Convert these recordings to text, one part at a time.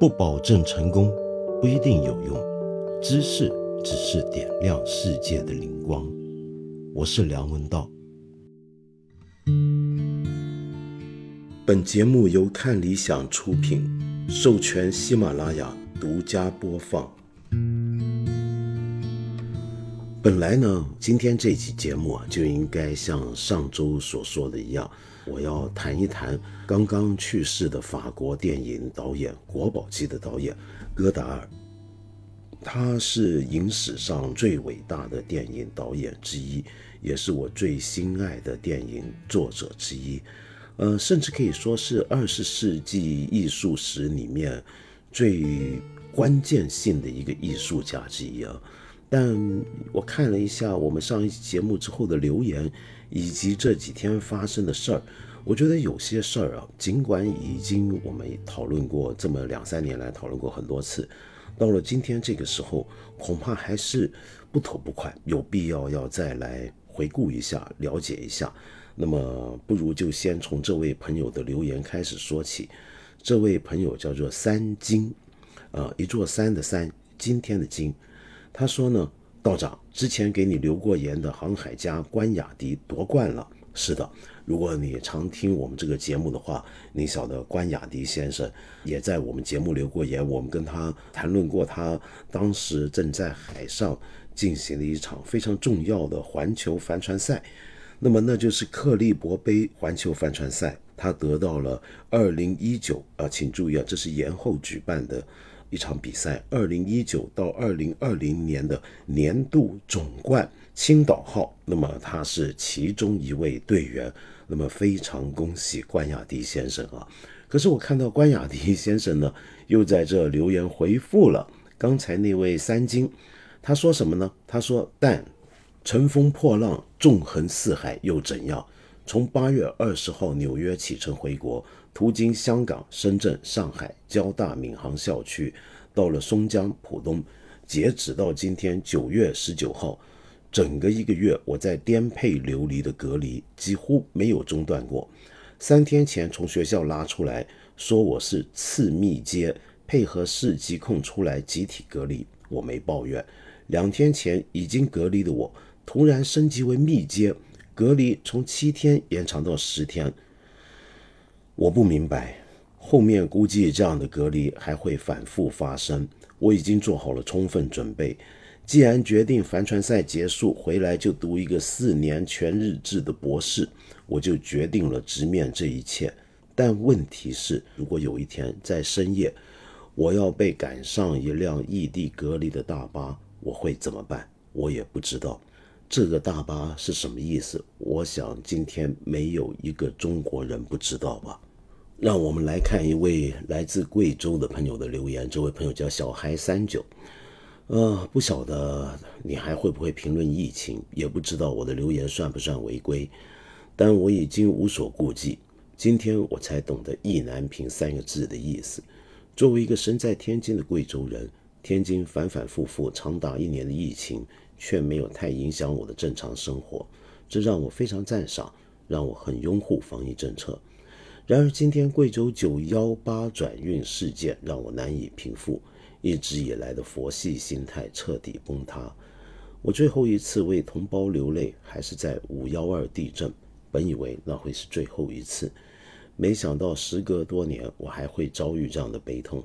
不保证成功，不一定有用。知识只是点亮世界的灵光。我是梁文道。本节目由看理想出品，授权喜马拉雅独家播放。本来呢，今天这期节目啊，就应该像上周所说的一样，我要谈一谈刚刚去世的法国电影导演国宝级的导演戈达尔。他是影史上最伟大的电影导演之一，也是我最心爱的电影作者之一。呃，甚至可以说是二十世纪艺术史里面最关键性的一个艺术家之一啊。但我看了一下我们上一期节目之后的留言，以及这几天发生的事儿，我觉得有些事儿啊，尽管已经我们讨论过这么两三年来讨论过很多次，到了今天这个时候，恐怕还是不吐不快，有必要要再来回顾一下，了解一下。那么，不如就先从这位朋友的留言开始说起。这位朋友叫做三金，啊，一座山的山，今天的今。他说呢，道长之前给你留过言的航海家关雅迪夺冠了。是的，如果你常听我们这个节目的话，你晓得关雅迪先生也在我们节目留过言。我们跟他谈论过，他当时正在海上进行了一场非常重要的环球帆船赛，那么那就是克利伯杯环球帆船赛，他得到了二零一九啊，请注意啊，这是延后举办的。一场比赛，二零一九到二零二零年的年度总冠青岛号，那么他是其中一位队员，那么非常恭喜关雅迪先生啊！可是我看到关雅迪先生呢，又在这留言回复了刚才那位三金，他说什么呢？他说：“但乘风破浪，纵横四海又怎样？从八月二十号纽约启程回国。”途经香港、深圳、上海交大闵行校区，到了松江浦东，截止到今天九月十九号，整个一个月我在颠沛流离的隔离几乎没有中断过。三天前从学校拉出来说我是次密接，配合市疾控出来集体隔离，我没抱怨。两天前已经隔离的我，突然升级为密接，隔离从七天延长到十天。我不明白，后面估计这样的隔离还会反复发生。我已经做好了充分准备。既然决定帆船赛结束回来就读一个四年全日制的博士，我就决定了直面这一切。但问题是，如果有一天在深夜，我要被赶上一辆异地隔离的大巴，我会怎么办？我也不知道。这个大巴是什么意思？我想今天没有一个中国人不知道吧。让我们来看一位来自贵州的朋友的留言。这位朋友叫小孩三九，呃，不晓得你还会不会评论疫情，也不知道我的留言算不算违规，但我已经无所顾忌。今天我才懂得“意难平”三个字的意思。作为一个身在天津的贵州人，天津反反复复长达一年的疫情，却没有太影响我的正常生活，这让我非常赞赏，让我很拥护防疫政策。然而，今天贵州九幺八转运事件让我难以平复，一直以来的佛系心态彻底崩塌。我最后一次为同胞流泪，还是在五幺二地震。本以为那会是最后一次，没想到时隔多年，我还会遭遇这样的悲痛。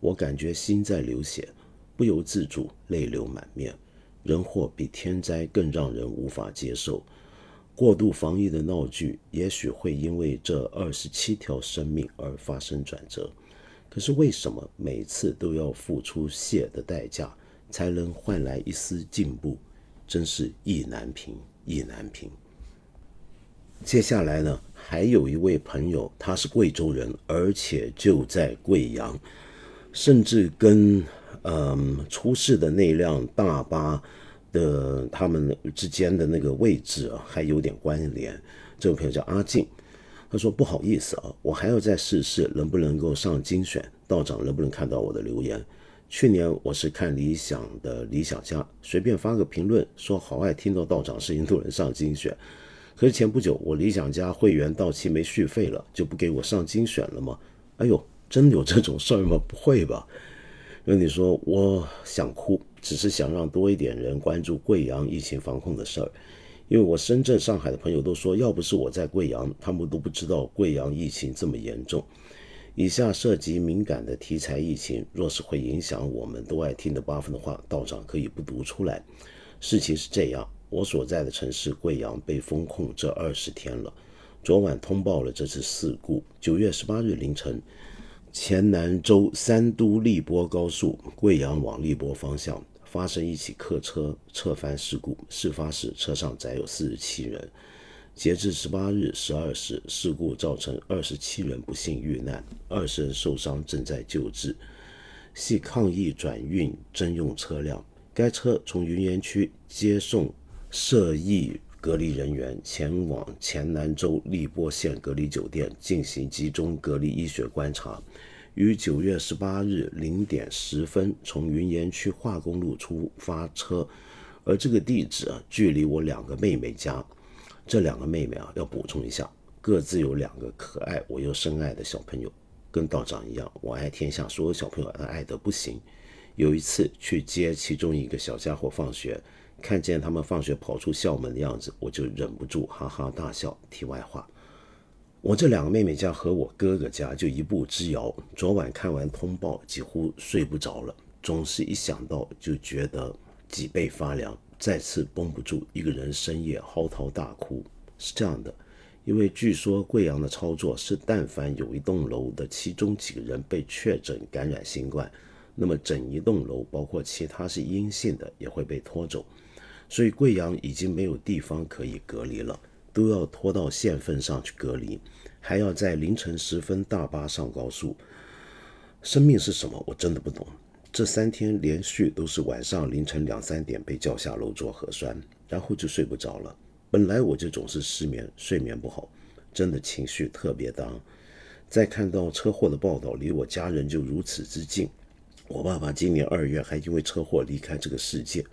我感觉心在流血，不由自主泪流满面。人祸比天灾更让人无法接受。过度防疫的闹剧，也许会因为这二十七条生命而发生转折。可是为什么每次都要付出血的代价，才能换来一丝进步？真是意难平，意难平。接下来呢，还有一位朋友，他是贵州人，而且就在贵阳，甚至跟嗯出事的那辆大巴。的他们之间的那个位置啊，还有点关联。这位朋友叫阿静，他说：“不好意思啊，我还要再试试能不能够上精选，道长能不能看到我的留言？去年我是看理想的理想家，随便发个评论说好爱听到道长声音都能上精选。可是前不久我理想家会员到期没续费了，就不给我上精选了吗？哎呦，真有这种事儿吗？不会吧？那你说我想哭，只是想让多一点人关注贵阳疫情防控的事儿。因为我深圳、上海的朋友都说，要不是我在贵阳，他们都不知道贵阳疫情这么严重。以下涉及敏感的题材疫情，若是会影响我们都爱听的八分的话，道长可以不读出来。事情是这样，我所在的城市贵阳被封控这二十天了。昨晚通报了这次事故。九月十八日凌晨，黔南州三都荔波高速贵阳往荔波方向。发生一起客车侧翻事故，事发时车上载有四十七人。截至十八日十二时，事故造成二十七人不幸遇难，二十人受伤正在救治，系抗疫转运征用车辆。该车从云岩区接送涉疫隔离人员前往黔南州荔波县隔离酒店进行集中隔离医学观察。于九月十八日零点十分从云岩区化工路出发车，而这个地址啊，距离我两个妹妹家。这两个妹妹啊，要补充一下，各自有两个可爱我又深爱的小朋友，跟道长一样，我爱天下所有小朋友，爱得不行。有一次去接其中一个小家伙放学，看见他们放学跑出校门的样子，我就忍不住哈哈大笑。题外话。我这两个妹妹家和我哥哥家就一步之遥。昨晚看完通报，几乎睡不着了，总是一想到就觉得脊背发凉，再次绷不住，一个人深夜嚎啕大哭。是这样的，因为据说贵阳的操作是，但凡有一栋楼的其中几个人被确诊感染新冠，那么整一栋楼包括其他是阴性的也会被拖走，所以贵阳已经没有地方可以隔离了。都要拖到县份上去隔离，还要在凌晨时分大巴上高速。生命是什么？我真的不懂。这三天连续都是晚上凌晨两三点被叫下楼做核酸，然后就睡不着了。本来我就总是失眠，睡眠不好，真的情绪特别当。再看到车祸的报道，离我家人就如此之近。我爸爸今年二月还因为车祸离开这个世界，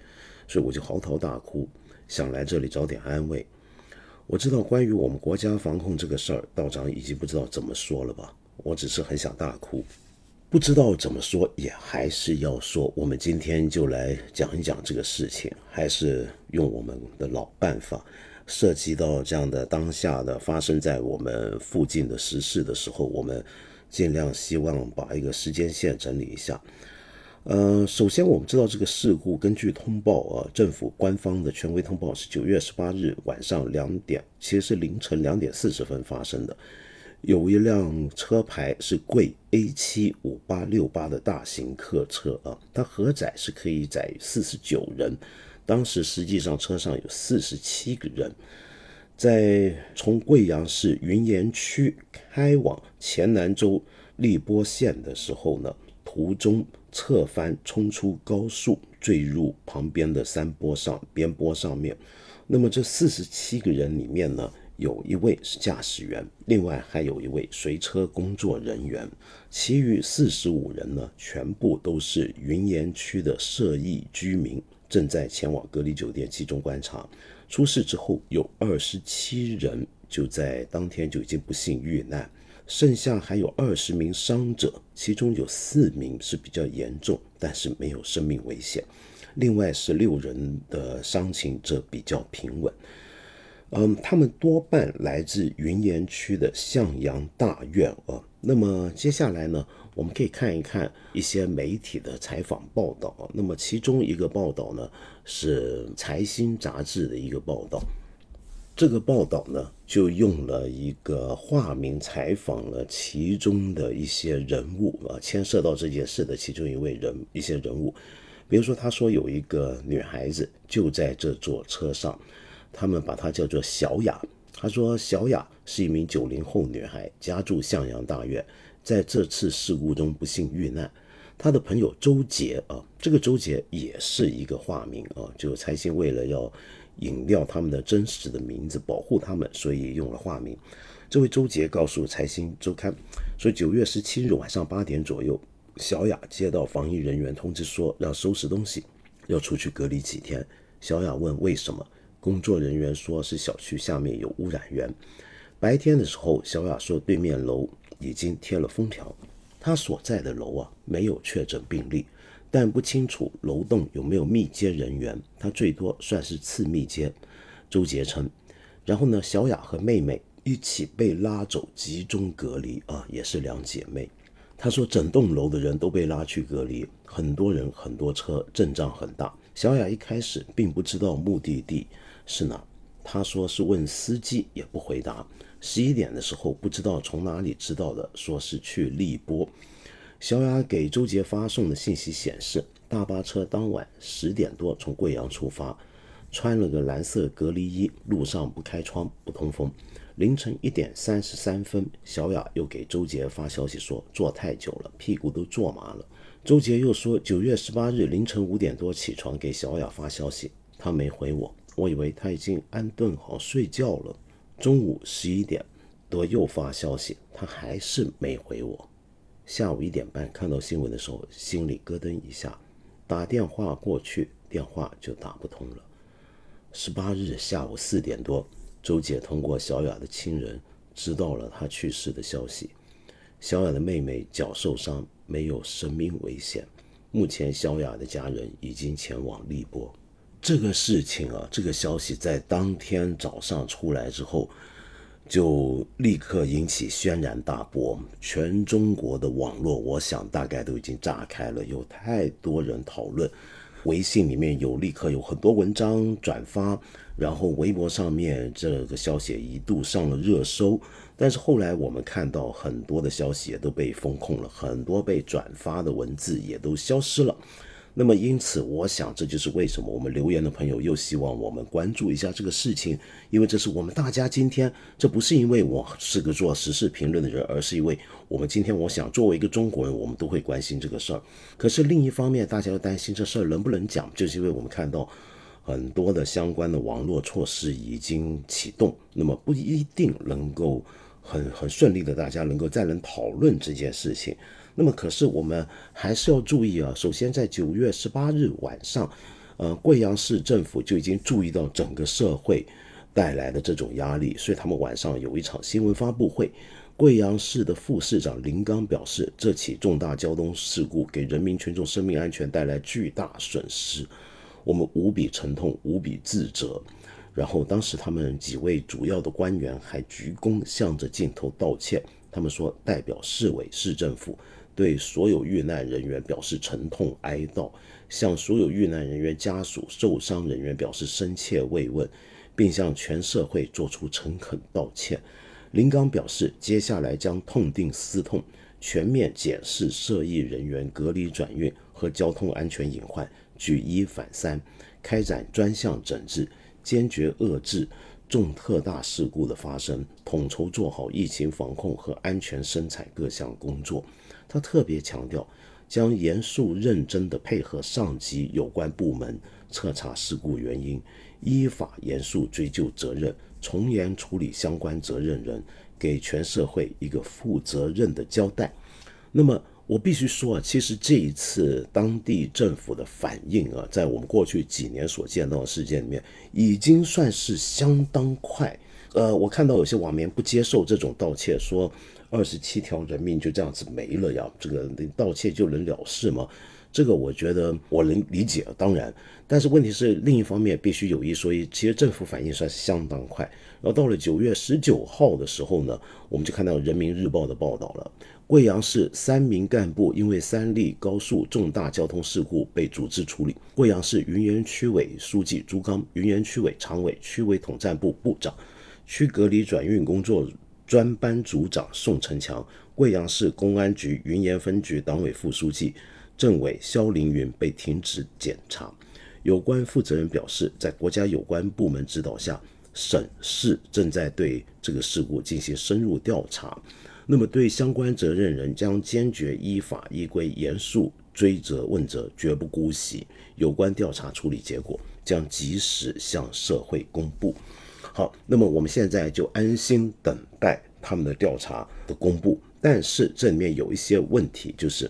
所以我就嚎啕大哭，想来这里找点安慰。我知道关于我们国家防控这个事儿，道长已经不知道怎么说了吧？我只是很想大哭，不知道怎么说，也还是要说。我们今天就来讲一讲这个事情，还是用我们的老办法。涉及到这样的当下的发生在我们附近的时事的时候，我们尽量希望把一个时间线整理一下。呃，首先我们知道这个事故，根据通报啊，政府官方的权威通报是九月十八日晚上两点，其实是凌晨两点四十分发生的。有一辆车牌是贵 A 七五八六八的大型客车啊，它荷载是可以载四十九人，当时实际上车上有四十七个人，在从贵阳市云岩区开往黔南州荔波县的时候呢，途中。侧翻冲出高速，坠入旁边的山坡上边坡上面。那么这四十七个人里面呢，有一位是驾驶员，另外还有一位随车工作人员，其余四十五人呢，全部都是云岩区的涉疫居民，正在前往隔离酒店集中观察。出事之后，有二十七人就在当天就已经不幸遇难。剩下还有二十名伤者，其中有四名是比较严重，但是没有生命危险。另外十六人的伤情则比较平稳。嗯，他们多半来自云岩区的向阳大院啊。那么接下来呢，我们可以看一看一些媒体的采访报道。那么其中一个报道呢，是财新杂志的一个报道。这个报道呢，就用了一个化名采访了其中的一些人物啊，牵涉到这件事的其中一位人一些人物，比如说他说有一个女孩子就在这座车上，他们把她叫做小雅。他说小雅是一名九零后女孩，家住向阳大院，在这次事故中不幸遇难。她的朋友周杰啊，这个周杰也是一个化名啊，就财新为了要。隐掉他们的真实的名字，保护他们，所以用了化名。这位周杰告诉《财新周刊》说，九月十七日晚上八点左右，小雅接到防疫人员通知说要收拾东西，要出去隔离几天。小雅问为什么，工作人员说是小区下面有污染源。白天的时候，小雅说对面楼已经贴了封条。他所在的楼啊没有确诊病例，但不清楚楼栋有没有密接人员，他最多算是次密接。周杰称，然后呢，小雅和妹妹一起被拉走集中隔离啊，也是两姐妹。他说，整栋楼的人都被拉去隔离，很多人很多车，阵仗很大。小雅一开始并不知道目的地是哪，他说是问司机也不回答。十一点的时候，不知道从哪里知道的，说是去荔波。小雅给周杰发送的信息显示，大巴车当晚十点多从贵阳出发，穿了个蓝色隔离衣，路上不开窗不通风。凌晨一点三十三分，小雅又给周杰发消息说坐太久了，屁股都坐麻了。周杰又说九月十八日凌晨五点多起床给小雅发消息，她没回我，我以为她已经安顿好睡觉了。中午十一点多又发消息，他还是没回我。下午一点半看到新闻的时候，心里咯噔一下，打电话过去，电话就打不通了。十八日下午四点多，周姐通过小雅的亲人知道了她去世的消息。小雅的妹妹脚受伤，没有生命危险。目前小雅的家人已经前往荔波。这个事情啊，这个消息在当天早上出来之后，就立刻引起轩然大波。全中国的网络，我想大概都已经炸开了，有太多人讨论。微信里面有立刻有很多文章转发，然后微博上面这个消息一度上了热搜。但是后来我们看到很多的消息也都被封控了，很多被转发的文字也都消失了。那么，因此，我想这就是为什么我们留言的朋友又希望我们关注一下这个事情，因为这是我们大家今天，这不是因为我是个做时事评论的人，而是因为我们今天，我想作为一个中国人，我们都会关心这个事儿。可是另一方面，大家又担心这事儿能不能讲，就是因为我们看到很多的相关的网络措施已经启动，那么不一定能够很很顺利的，大家能够再能讨论这件事情。那么，可是我们还是要注意啊。首先，在九月十八日晚上，呃，贵阳市政府就已经注意到整个社会带来的这种压力，所以他们晚上有一场新闻发布会。贵阳市的副市长林刚表示，这起重大交通事故给人民群众生命安全带来巨大损失，我们无比沉痛，无比自责。然后，当时他们几位主要的官员还鞠躬向着镜头道歉，他们说代表市委市政府。对所有遇难人员表示沉痛哀悼，向所有遇难人员家属、受伤人员表示深切慰问，并向全社会作出诚恳道歉。林刚表示，接下来将痛定思痛，全面检视涉疫人员隔离转运和交通安全隐患，举一反三，开展专项整治，坚决遏制重特大事故的发生，统筹做好疫情防控和安全生产各项工作。他特别强调，将严肃认真地配合上级有关部门彻查事故原因，依法严肃追究责任，从严处理相关责任人，给全社会一个负责任的交代。那么，我必须说啊，其实这一次当地政府的反应啊，在我们过去几年所见到的事件里面，已经算是相当快。呃，我看到有些网民不接受这种道歉，说。二十七条人命就这样子没了呀？这个你道歉就能了事吗？这个我觉得我能理解，当然，但是问题是另一方面必须有一说一，其实政府反应算是相当快。然后到了九月十九号的时候呢，我们就看到人民日报的报道了，贵阳市三名干部因为三例高速重大交通事故被组织处理。贵阳市云岩区委书记朱刚、云岩区委常委、区委统战部部长、区隔离转运工作。专班组长宋成强、贵阳市公安局云岩分局党委副书记、政委肖凌云被停职检查。有关负责人表示，在国家有关部门指导下，省市正在对这个事故进行深入调查。那么，对相关责任人将坚决依法依规严肃追责问责，绝不姑息。有关调查处理结果将及时向社会公布。好，那么我们现在就安心等他们的调查的公布。但是这里面有一些问题，就是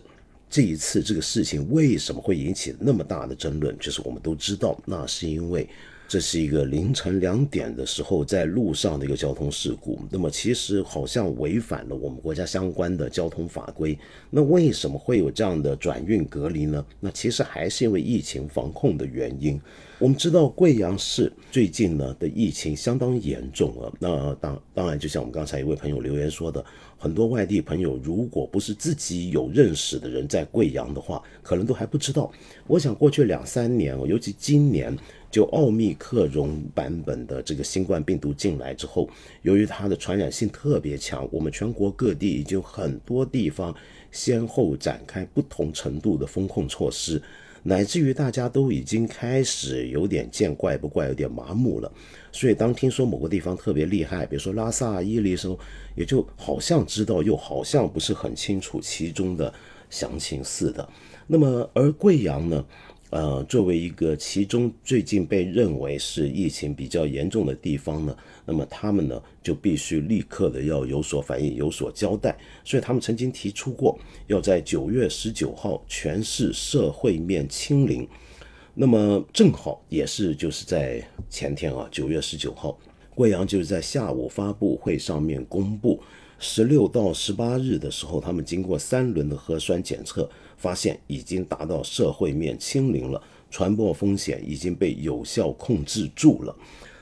这一次这个事情为什么会引起那么大的争论？就是我们都知道，那是因为这是一个凌晨两点的时候在路上的一个交通事故。那么其实好像违反了我们国家相关的交通法规。那为什么会有这样的转运隔离呢？那其实还是因为疫情防控的原因。我们知道贵阳市最近呢的疫情相当严重了。那当当然，就像我们刚才一位朋友留言说的，很多外地朋友如果不是自己有认识的人在贵阳的话，可能都还不知道。我想过去两三年，尤其今年。就奥密克戎版本的这个新冠病毒进来之后，由于它的传染性特别强，我们全国各地已经很多地方先后展开不同程度的风控措施，乃至于大家都已经开始有点见怪不怪，有点麻木了。所以当听说某个地方特别厉害，比如说拉萨、伊犁的时候，也就好像知道，又好像不是很清楚其中的详情似的。那么而贵阳呢？呃，作为一个其中最近被认为是疫情比较严重的地方呢，那么他们呢就必须立刻的要有所反应、有所交代。所以他们曾经提出过，要在九月十九号全市社会面清零。那么正好也是就是在前天啊，九月十九号，贵阳就是在下午发布会上面公布，十六到十八日的时候，他们经过三轮的核酸检测。发现已经达到社会面清零了，传播风险已经被有效控制住了。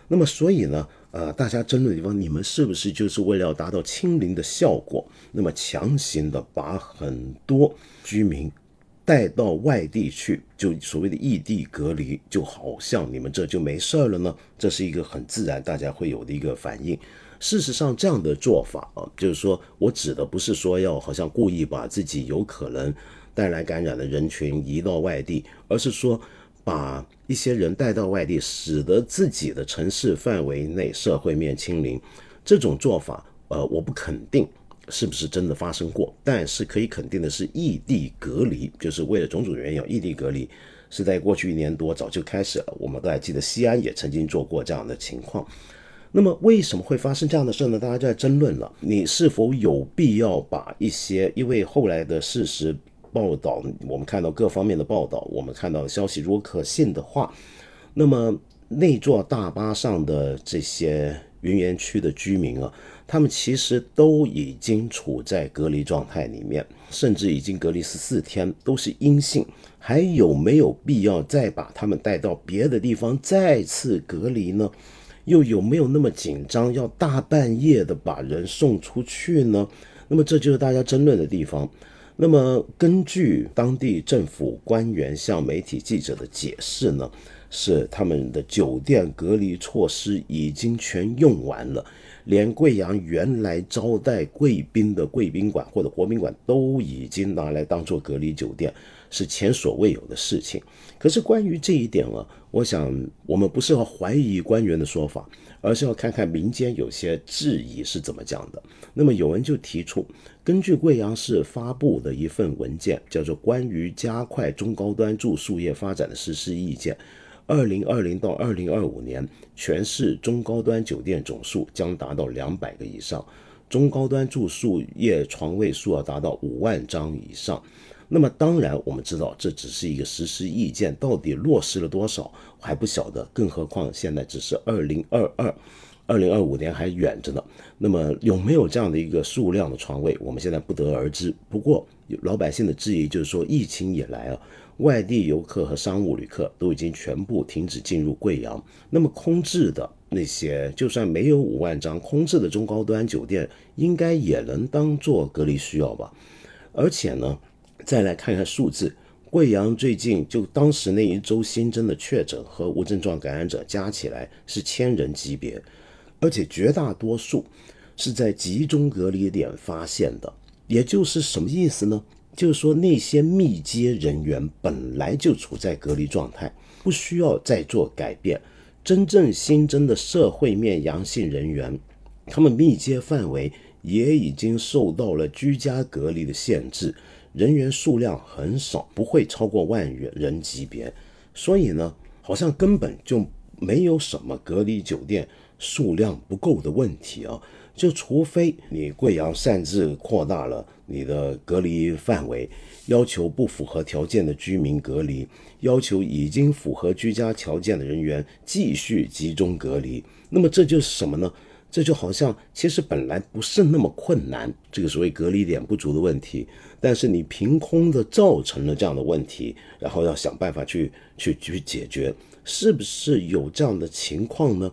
那么，所以呢，呃，大家争论的地方，你们是不是就是为了要达到清零的效果，那么强行的把很多居民带到外地去，就所谓的异地隔离，就好像你们这就没事儿了呢？这是一个很自然大家会有的一个反应。事实上，这样的做法啊，就是说我指的不是说要好像故意把自己有可能。带来感染的人群移到外地，而是说把一些人带到外地，使得自己的城市范围内社会面清零。这种做法，呃，我不肯定是不是真的发生过，但是可以肯定的是，异地隔离就是为了种种原因，异地隔离是在过去一年多早就开始了。我们都还记得西安也曾经做过这样的情况。那么为什么会发生这样的事呢？大家就在争论了，你是否有必要把一些因为后来的事实。报道，我们看到各方面的报道，我们看到的消息，如果可信的话，那么那座大巴上的这些云岩区的居民啊，他们其实都已经处在隔离状态里面，甚至已经隔离十四天，都是阴性，还有没有必要再把他们带到别的地方再次隔离呢？又有没有那么紧张，要大半夜的把人送出去呢？那么这就是大家争论的地方。那么，根据当地政府官员向媒体记者的解释呢，是他们的酒店隔离措施已经全用完了，连贵阳原来招待贵宾的贵宾馆或者国宾馆都已经拿来当做隔离酒店，是前所未有的事情。可是关于这一点啊，我想我们不是要怀疑官员的说法。而是要看看民间有些质疑是怎么讲的。那么有人就提出，根据贵阳市发布的一份文件，叫做《关于加快中高端住宿业发展的实施意见》，二零二零到二零二五年，全市中高端酒店总数将达到两百个以上，中高端住宿业床位数要达到五万张以上。那么当然，我们知道这只是一个实施意见，到底落实了多少还不晓得。更何况现在只是二零二二，二零二五年还远着呢。那么有没有这样的一个数量的床位，我们现在不得而知。不过老百姓的质疑就是说，疫情以来啊，外地游客和商务旅客都已经全部停止进入贵阳。那么空置的那些，就算没有五万张空置的中高端酒店，应该也能当做隔离需要吧？而且呢？再来看看数字，贵阳最近就当时那一周新增的确诊和无症状感染者加起来是千人级别，而且绝大多数是在集中隔离点发现的。也就是什么意思呢？就是说那些密接人员本来就处在隔离状态，不需要再做改变。真正新增的社会面阳性人员，他们密接范围也已经受到了居家隔离的限制。人员数量很少，不会超过万人级别，所以呢，好像根本就没有什么隔离酒店数量不够的问题啊。就除非你贵阳擅自扩大了你的隔离范围，要求不符合条件的居民隔离，要求已经符合居家条件的人员继续集中隔离，那么这就是什么呢？这就好像其实本来不是那么困难，这个所谓隔离点不足的问题，但是你凭空的造成了这样的问题，然后要想办法去去去解决，是不是有这样的情况呢？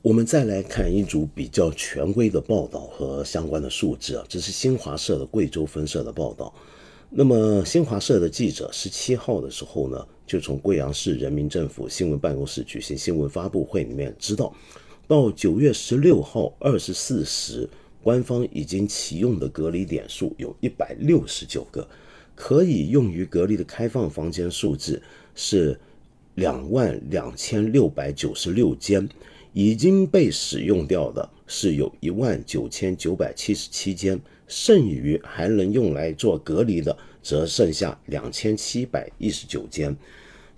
我们再来看一组比较权威的报道和相关的数字啊，这是新华社的贵州分社的报道。那么新华社的记者十七号的时候呢，就从贵阳市人民政府新闻办公室举行新闻发布会里面知道。到九月十六号二十四时，官方已经启用的隔离点数有一百六十九个，可以用于隔离的开放房间数字是两万两千六百九十六间，已经被使用掉的是有一万九千九百七十七间，剩余还能用来做隔离的则剩下两千七百一十九间。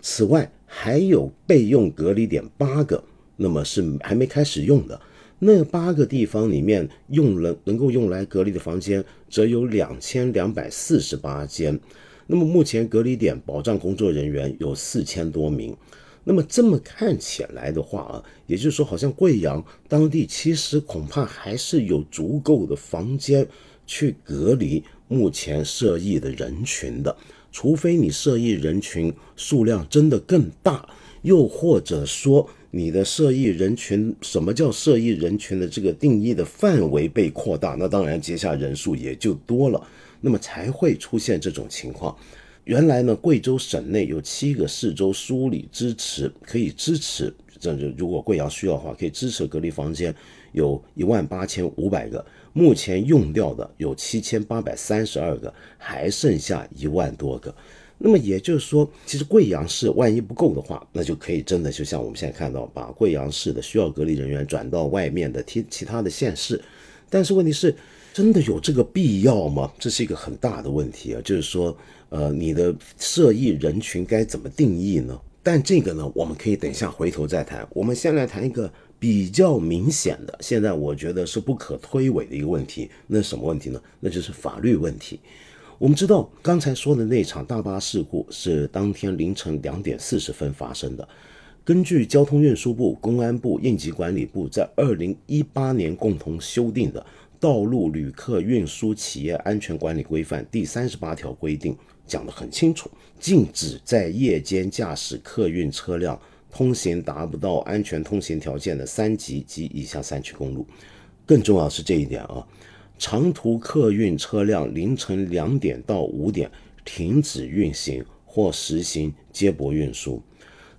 此外，还有备用隔离点八个。那么是还没开始用的那八个地方里面，用了能够用来隔离的房间，则有两千两百四十八间。那么目前隔离点保障工作人员有四千多名。那么这么看起来的话啊，也就是说，好像贵阳当地其实恐怕还是有足够的房间去隔离目前涉疫的人群的，除非你涉疫人群数量真的更大，又或者说。你的涉疫人群，什么叫涉疫人群的这个定义的范围被扩大，那当然接下人数也就多了，那么才会出现这种情况。原来呢，贵州省内有七个市州梳理支持，可以支持，这就如果贵阳需要的话，可以支持隔离房间，有一万八千五百个，目前用掉的有七千八百三十二个，还剩下一万多个。那么也就是说，其实贵阳市万一不够的话，那就可以真的就像我们现在看到，把贵阳市的需要隔离人员转到外面的其其他的县市。但是问题是，真的有这个必要吗？这是一个很大的问题啊。就是说，呃，你的涉疫人群该怎么定义呢？但这个呢，我们可以等一下回头再谈。我们先来谈一个比较明显的，现在我觉得是不可推诿的一个问题。那什么问题呢？那就是法律问题。我们知道，刚才说的那场大巴事故是当天凌晨两点四十分发生的。根据交通运输部、公安部、应急管理部在二零一八年共同修订的《道路旅客运输企业安全管理规范》第三十八条规定，讲得很清楚，禁止在夜间驾驶客运车辆通行达不到安全通行条件的三级及以下山区公路。更重要是这一点啊。长途客运车辆凌晨两点到五点停止运行或实行接驳运输，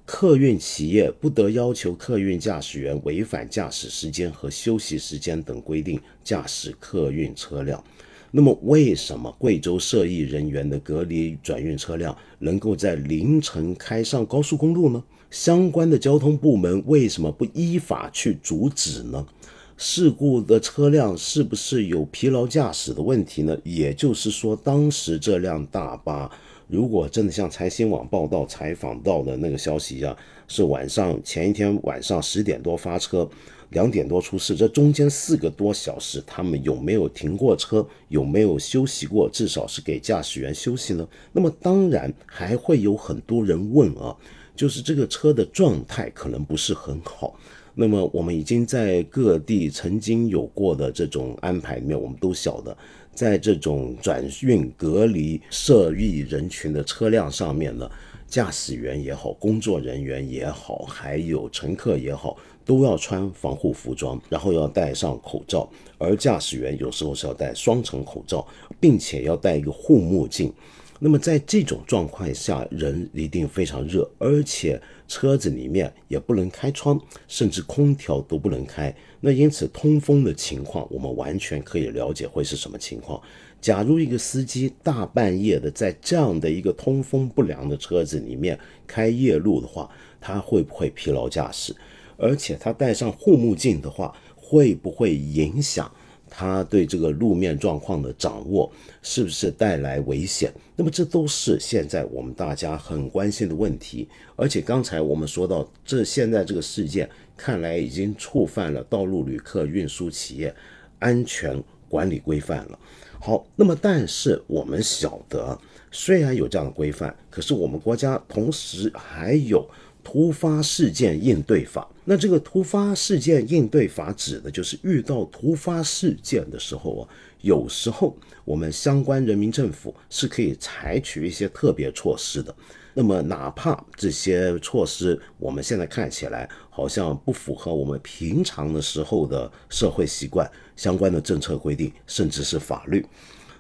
客运企业不得要求客运驾驶员违反驾驶时间和休息时间等规定驾驶客运车辆。那么，为什么贵州涉疫人员的隔离转运车辆能够在凌晨开上高速公路呢？相关的交通部门为什么不依法去阻止呢？事故的车辆是不是有疲劳驾驶的问题呢？也就是说，当时这辆大巴如果真的像财新网报道采访到的那个消息一样，是晚上前一天晚上十点多发车，两点多出事，这中间四个多小时，他们有没有停过车？有没有休息过？至少是给驾驶员休息呢？那么当然还会有很多人问啊，就是这个车的状态可能不是很好。那么我们已经在各地曾经有过的这种安排里面，我们都晓得，在这种转运隔离涉疫人群的车辆上面呢，驾驶员也好，工作人员也好，还有乘客也好，都要穿防护服装，然后要戴上口罩，而驾驶员有时候是要戴双层口罩，并且要戴一个护目镜。那么在这种状况下，人一定非常热，而且车子里面也不能开窗，甚至空调都不能开。那因此通风的情况，我们完全可以了解会是什么情况。假如一个司机大半夜的在这样的一个通风不良的车子里面开夜路的话，他会不会疲劳驾驶？而且他戴上护目镜的话，会不会影响？他对这个路面状况的掌握是不是带来危险？那么这都是现在我们大家很关心的问题。而且刚才我们说到，这现在这个事件看来已经触犯了道路旅客运输企业安全管理规范了。好，那么但是我们晓得，虽然有这样的规范，可是我们国家同时还有突发事件应对法。那这个突发事件应对法指的就是遇到突发事件的时候啊，有时候我们相关人民政府是可以采取一些特别措施的。那么哪怕这些措施我们现在看起来好像不符合我们平常的时候的社会习惯、相关的政策规定，甚至是法律。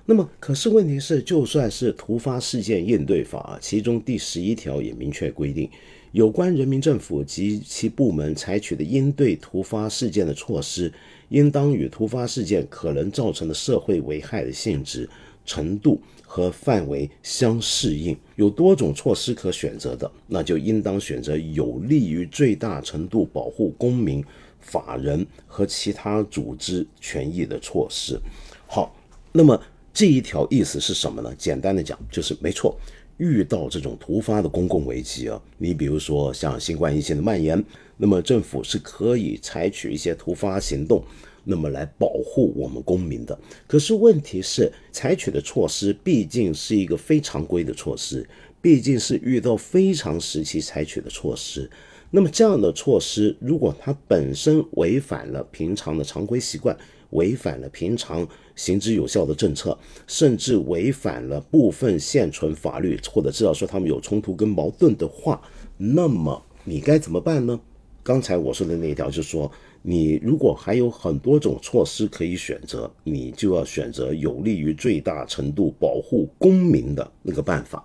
那么可是问题是，就算是突发事件应对法，其中第十一条也明确规定。有关人民政府及其部门采取的应对突发事件的措施，应当与突发事件可能造成的社会危害的性质、程度和范围相适应。有多种措施可选择的，那就应当选择有利于最大程度保护公民、法人和其他组织权益的措施。好，那么这一条意思是什么呢？简单的讲，就是没错。遇到这种突发的公共危机啊，你比如说像新冠疫情的蔓延，那么政府是可以采取一些突发行动，那么来保护我们公民的。可是问题是，采取的措施毕竟是一个非常规的措施，毕竟是遇到非常时期采取的措施。那么这样的措施，如果它本身违反了平常的常规习惯，违反了平常行之有效的政策，甚至违反了部分现存法律，或者至少说他们有冲突跟矛盾的话，那么你该怎么办呢？刚才我说的那一条就是说，你如果还有很多种措施可以选择，你就要选择有利于最大程度保护公民的那个办法。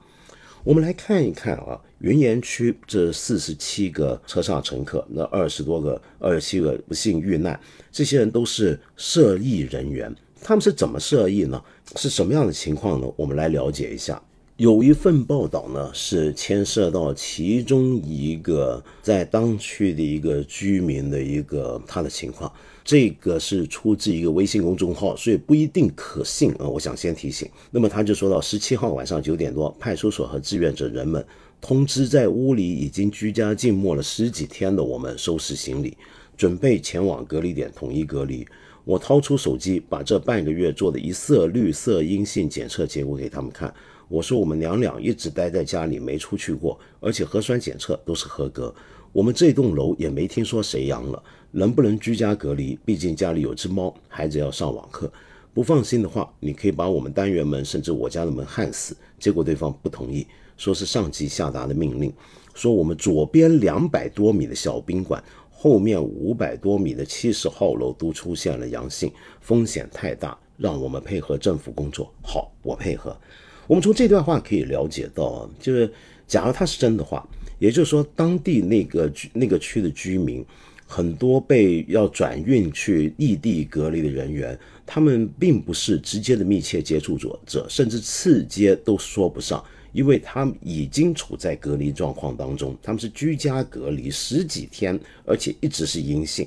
我们来看一看啊，云岩区这四十七个车上乘客，那二十多个、二十七个不幸遇难，这些人都是涉疫人员，他们是怎么涉疫呢？是什么样的情况呢？我们来了解一下。有一份报道呢，是牵涉到其中一个在当区的一个居民的一个他的情况。这个是出自一个微信公众号，所以不一定可信啊。我想先提醒。那么他就说到，十七号晚上九点多，派出所和志愿者人们通知，在屋里已经居家静默了十几天的我们收拾行李，准备前往隔离点统一隔离。我掏出手机，把这半个月做的一色绿色阴性检测结果给他们看。我说，我们娘俩一直待在家里，没出去过，而且核酸检测都是合格。我们这栋楼也没听说谁阳了。能不能居家隔离？毕竟家里有只猫，孩子要上网课。不放心的话，你可以把我们单元门，甚至我家的门焊死。结果对方不同意，说是上级下达的命令，说我们左边两百多米的小宾馆，后面五百多米的七十号楼都出现了阳性，风险太大，让我们配合政府工作。好，我配合。我们从这段话可以了解到，就是假如他是真的话，也就是说，当地那个那个区的居民。很多被要转运去异地隔离的人员，他们并不是直接的密切接触者，者甚至次接都说不上，因为他们已经处在隔离状况当中，他们是居家隔离十几天，而且一直是阴性。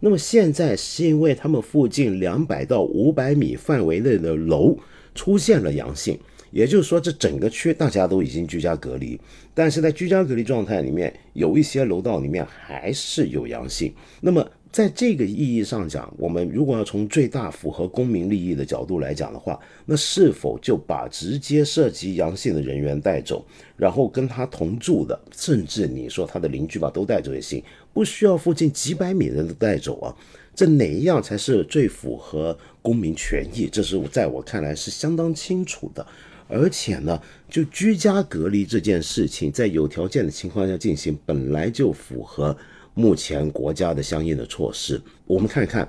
那么现在是因为他们附近两百到五百米范围内的楼出现了阳性。也就是说，这整个区大家都已经居家隔离，但是在居家隔离状态里面，有一些楼道里面还是有阳性。那么，在这个意义上讲，我们如果要从最大符合公民利益的角度来讲的话，那是否就把直接涉及阳性的人员带走，然后跟他同住的，甚至你说他的邻居吧，都带走也行，不需要附近几百米的人都带走啊？这哪一样才是最符合公民权益？这是在我看来是相当清楚的。而且呢，就居家隔离这件事情，在有条件的情况下进行，本来就符合目前国家的相应的措施。我们看一看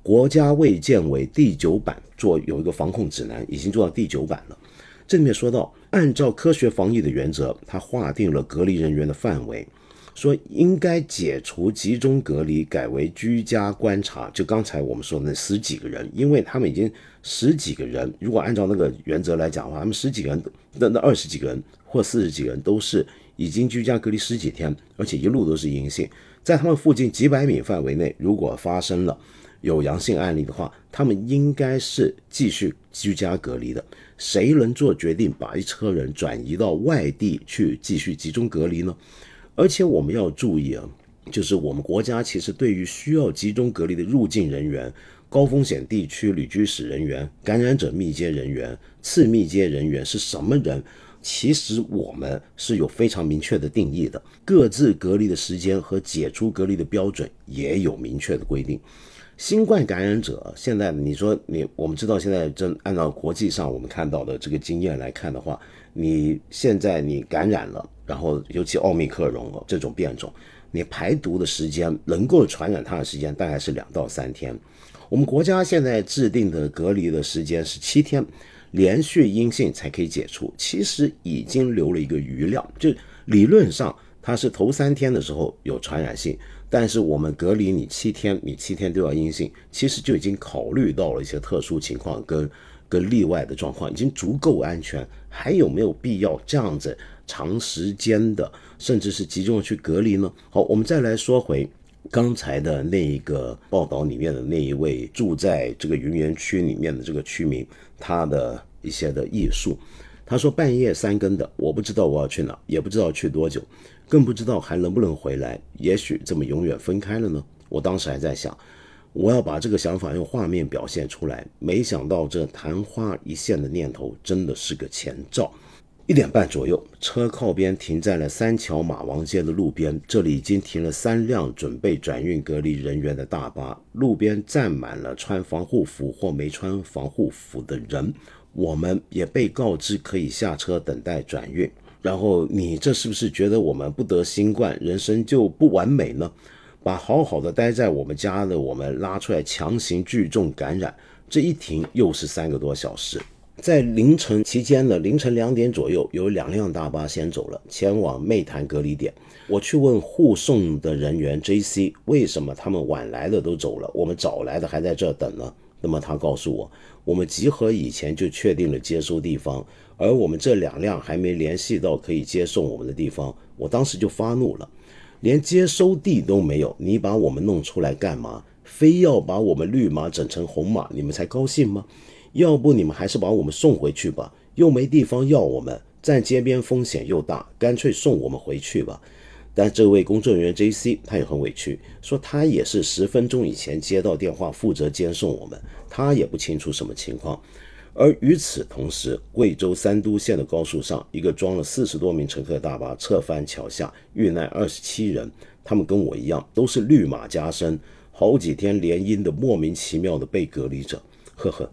国家卫健委第九版做有一个防控指南，已经做到第九版了。这里面说到，按照科学防疫的原则，它划定了隔离人员的范围。说应该解除集中隔离，改为居家观察。就刚才我们说的那十几个人，因为他们已经十几个人，如果按照那个原则来讲的话，他们十几个人，那那二十几个人或四十几个人都是已经居家隔离十几天，而且一路都是阴性，在他们附近几百米范围内，如果发生了有阳性案例的话，他们应该是继续居家隔离的。谁能做决定把一车人转移到外地去继续集中隔离呢？而且我们要注意啊，就是我们国家其实对于需要集中隔离的入境人员，高风险地区旅居史人员、感染者密接人员、次密接人员是什么人？其实我们是有非常明确的定义的，各自隔离的时间和解除隔离的标准也有明确的规定。新冠感染者现在你说你，我们知道现在正按照国际上我们看到的这个经验来看的话，你现在你感染了，然后尤其奥密克戎这种变种，你排毒的时间能够传染它的时间大概是两到三天。我们国家现在制定的隔离的时间是七天。连续阴性才可以解除，其实已经留了一个余量，就理论上它是头三天的时候有传染性，但是我们隔离你七天，你七天都要阴性，其实就已经考虑到了一些特殊情况跟跟例外的状况，已经足够安全，还有没有必要这样子长时间的，甚至是集中的去隔离呢？好，我们再来说回刚才的那一个报道里面的那一位住在这个云园区里面的这个居民。他的一些的艺术，他说半夜三更的，我不知道我要去哪，也不知道去多久，更不知道还能不能回来。也许这么永远分开了呢？我当时还在想，我要把这个想法用画面表现出来。没想到这昙花一现的念头真的是个前兆。一点半左右，车靠边停在了三桥马王街的路边，这里已经停了三辆准备转运隔离人员的大巴，路边站满了穿防护服或没穿防护服的人。我们也被告知可以下车等待转运。然后你这是不是觉得我们不得新冠，人生就不完美呢？把好好的待在我们家的我们拉出来强行聚众感染，这一停又是三个多小时。在凌晨期间呢，凌晨两点左右，有两辆大巴先走了，前往湄潭隔离点。我去问护送的人员 J.C. 为什么他们晚来的都走了，我们早来的还在这等呢？那么他告诉我，我们集合以前就确定了接收地方，而我们这两辆还没联系到可以接送我们的地方。我当时就发怒了，连接收地都没有，你把我们弄出来干嘛？非要把我们绿码整成红码，你们才高兴吗？要不你们还是把我们送回去吧，又没地方要我们，站街边风险又大，干脆送我们回去吧。但这位工作人员 J.C. 他也很委屈，说他也是十分钟以前接到电话，负责接送我们，他也不清楚什么情况。而与此同时，贵州三都县的高速上，一个装了四十多名乘客的大巴侧翻桥下，遇难二十七人，他们跟我一样，都是绿码加深，好几天连阴的莫名其妙的被隔离者。呵呵。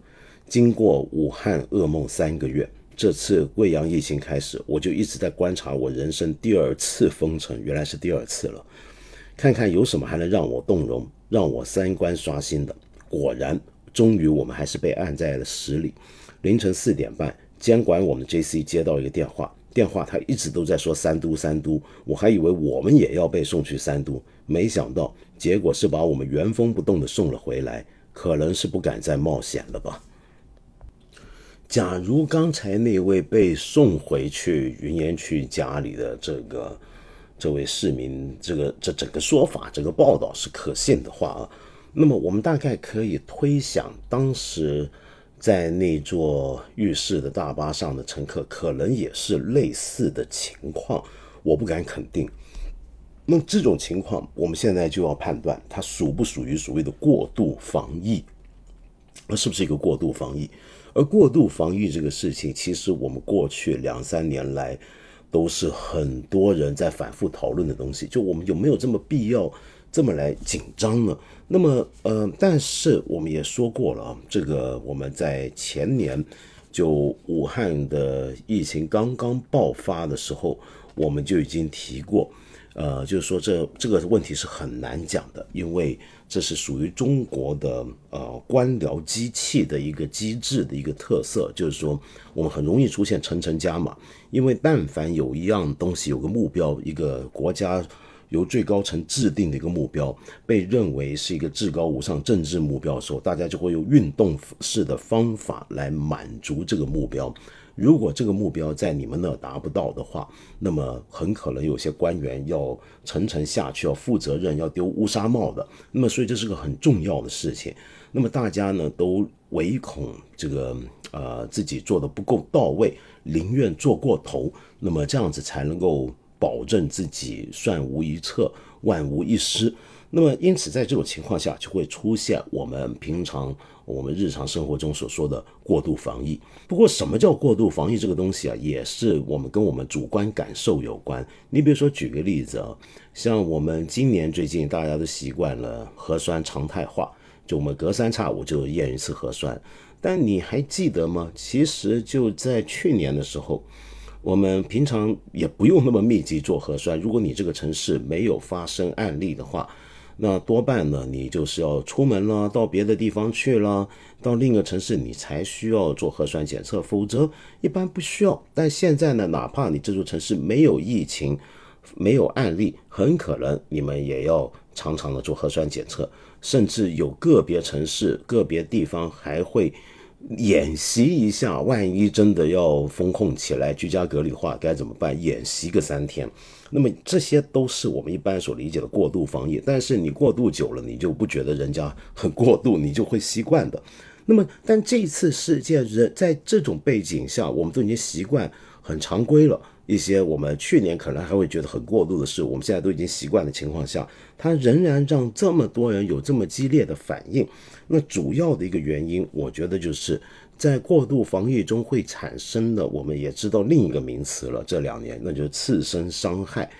经过武汉噩梦三个月，这次贵阳疫情开始，我就一直在观察我人生第二次封城，原来是第二次了，看看有什么还能让我动容、让我三观刷新的。果然，终于我们还是被按在了十里。凌晨四点半，监管我们的 J.C 接到一个电话，电话他一直都在说三都三都，我还以为我们也要被送去三都，没想到结果是把我们原封不动的送了回来，可能是不敢再冒险了吧。假如刚才那位被送回去云岩区家里的这个这位市民，这个这整个说法、这个报道是可信的话啊，那么我们大概可以推想，当时在那座浴室的大巴上的乘客，可能也是类似的情况。我不敢肯定。那这种情况，我们现在就要判断，它属不属于所谓的过度防疫，那是不是一个过度防疫？而过度防御这个事情，其实我们过去两三年来都是很多人在反复讨论的东西。就我们有没有这么必要这么来紧张呢？那么，呃，但是我们也说过了啊，这个我们在前年就武汉的疫情刚刚爆发的时候，我们就已经提过。呃，就是说这这个问题是很难讲的，因为这是属于中国的呃官僚机器的一个机制的一个特色，就是说我们很容易出现层层加码，因为但凡有一样东西有个目标，一个国家由最高层制定的一个目标，被认为是一个至高无上政治目标的时候，大家就会用运动式的方法来满足这个目标。如果这个目标在你们那达不到的话，那么很可能有些官员要层层下去，要负责任，要丢乌纱帽的。那么，所以这是个很重要的事情。那么大家呢都唯恐这个呃自己做的不够到位，宁愿做过头，那么这样子才能够保证自己算无一策，万无一失。那么，因此在这种情况下，就会出现我们平常我们日常生活中所说的过度防疫。不过，什么叫过度防疫这个东西啊，也是我们跟我们主观感受有关。你比如说，举个例子啊，像我们今年最近大家都习惯了核酸常态化，就我们隔三差五就验一次核酸。但你还记得吗？其实就在去年的时候。我们平常也不用那么密集做核酸。如果你这个城市没有发生案例的话，那多半呢，你就是要出门了，到别的地方去了，到另一个城市你才需要做核酸检测，否则一般不需要。但现在呢，哪怕你这座城市没有疫情、没有案例，很可能你们也要常常的做核酸检测，甚至有个别城市、个别地方还会。演习一下，万一真的要封控起来、居家隔离化，该怎么办？演习个三天，那么这些都是我们一般所理解的过度防疫。但是你过度久了，你就不觉得人家很过度，你就会习惯的。那么，但这次事件人在这种背景下，我们都已经习惯很常规了。一些我们去年可能还会觉得很过度的事，我们现在都已经习惯的情况下，它仍然让这么多人有这么激烈的反应。那主要的一个原因，我觉得就是在过度防御中会产生的，我们也知道另一个名词了。这两年，那就是次生伤害。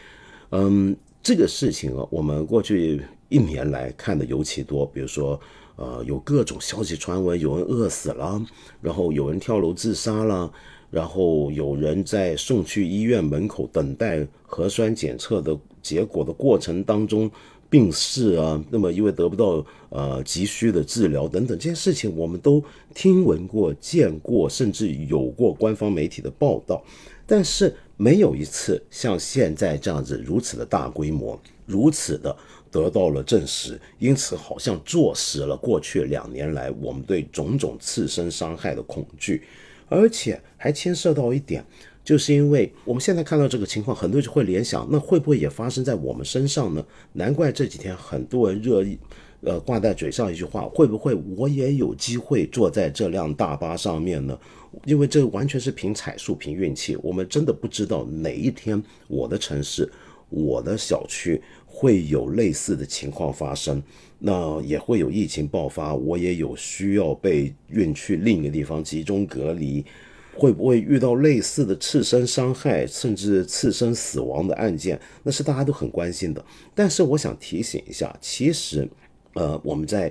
嗯，这个事情啊，我们过去一年来看的尤其多。比如说，呃，有各种消息传闻，有人饿死了，然后有人跳楼自杀了。然后有人在送去医院门口等待核酸检测的结果的过程当中病逝啊，那么因为得不到呃急需的治疗等等这些事情，我们都听闻过、见过，甚至有过官方媒体的报道，但是没有一次像现在这样子如此的大规模、如此的得到了证实，因此好像坐实了过去两年来我们对种种次生伤害的恐惧。而且还牵涉到一点，就是因为我们现在看到这个情况，很多人就会联想，那会不会也发生在我们身上呢？难怪这几天很多人热议，呃，挂在嘴上一句话，会不会我也有机会坐在这辆大巴上面呢？因为这完全是凭彩数、凭运气，我们真的不知道哪一天我的城市、我的小区会有类似的情况发生。那也会有疫情爆发，我也有需要被运去另一个地方集中隔离，会不会遇到类似的次生伤害，甚至次生死亡的案件？那是大家都很关心的。但是我想提醒一下，其实，呃，我们在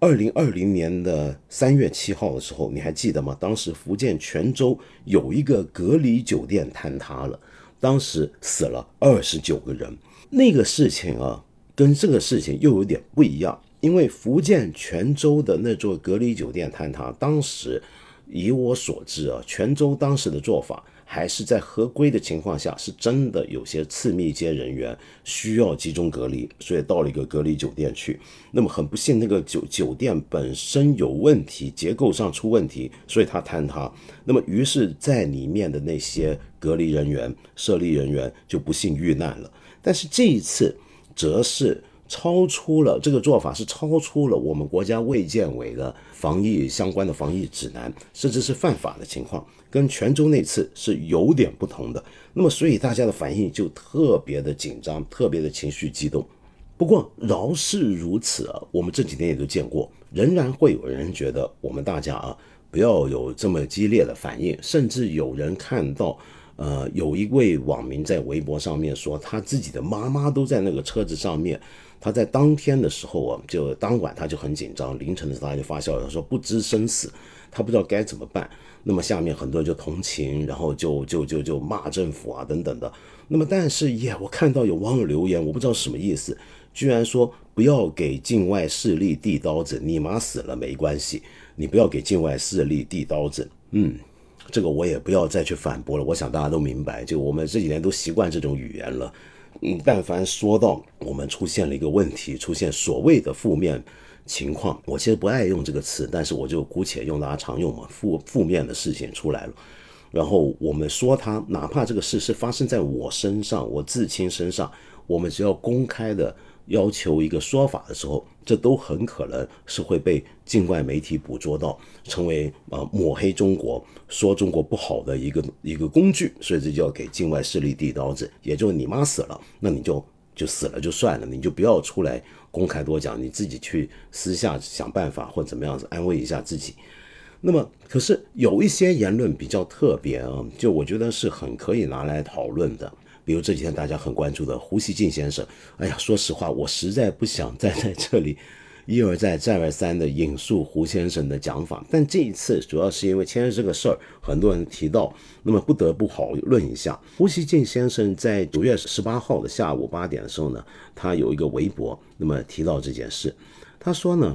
二零二零年的三月七号的时候，你还记得吗？当时福建泉州有一个隔离酒店坍塌了，当时死了二十九个人。那个事情啊。跟这个事情又有点不一样，因为福建泉州的那座隔离酒店坍塌，当时以我所知啊，泉州当时的做法还是在合规的情况下，是真的有些次密接人员需要集中隔离，所以到了一个隔离酒店去。那么很不幸，那个酒酒店本身有问题，结构上出问题，所以它坍塌。那么于是，在里面的那些隔离人员、设立人员就不幸遇难了。但是这一次。则是超出了这个做法，是超出了我们国家卫健委的防疫相关的防疫指南，甚至是犯法的情况，跟泉州那次是有点不同的。那么，所以大家的反应就特别的紧张，特别的情绪激动。不过，饶是如此啊，我们这几天也都见过，仍然会有人觉得我们大家啊，不要有这么激烈的反应，甚至有人看到。呃，有一位网民在微博上面说，他自己的妈妈都在那个车子上面。他在当天的时候啊，就当晚他就很紧张，凌晨的时候他就发消息说不知生死，他不知道该怎么办。那么下面很多人就同情，然后就就就就骂政府啊等等的。那么但是耶，我看到有网友留言，我不知道什么意思，居然说不要给境外势力递刀子，你妈死了没关系，你不要给境外势力递刀子，嗯。这个我也不要再去反驳了。我想大家都明白，就我们这几年都习惯这种语言了。嗯，但凡说到我们出现了一个问题，出现所谓的负面情况，我其实不爱用这个词，但是我就姑且用大家常用嘛，负负面的事情出来了。然后我们说它，哪怕这个事是发生在我身上，我至亲身上，我们只要公开的。要求一个说法的时候，这都很可能是会被境外媒体捕捉到，成为啊抹黑中国、说中国不好的一个一个工具。所以这就要给境外势力递刀子，也就是你妈死了，那你就就死了就算了，你就不要出来公开多讲，你自己去私下想办法或怎么样子安慰一下自己。那么，可是有一些言论比较特别啊，就我觉得是很可以拿来讨论的。比如这几天大家很关注的胡锡进先生，哎呀，说实话，我实在不想再在这里一而再、再而三的引述胡先生的讲法。但这一次主要是因为牵涉这个事儿，很多人提到，那么不得不讨论一下。胡锡进先生在九月十八号的下午八点的时候呢，他有一个微博，那么提到这件事，他说呢。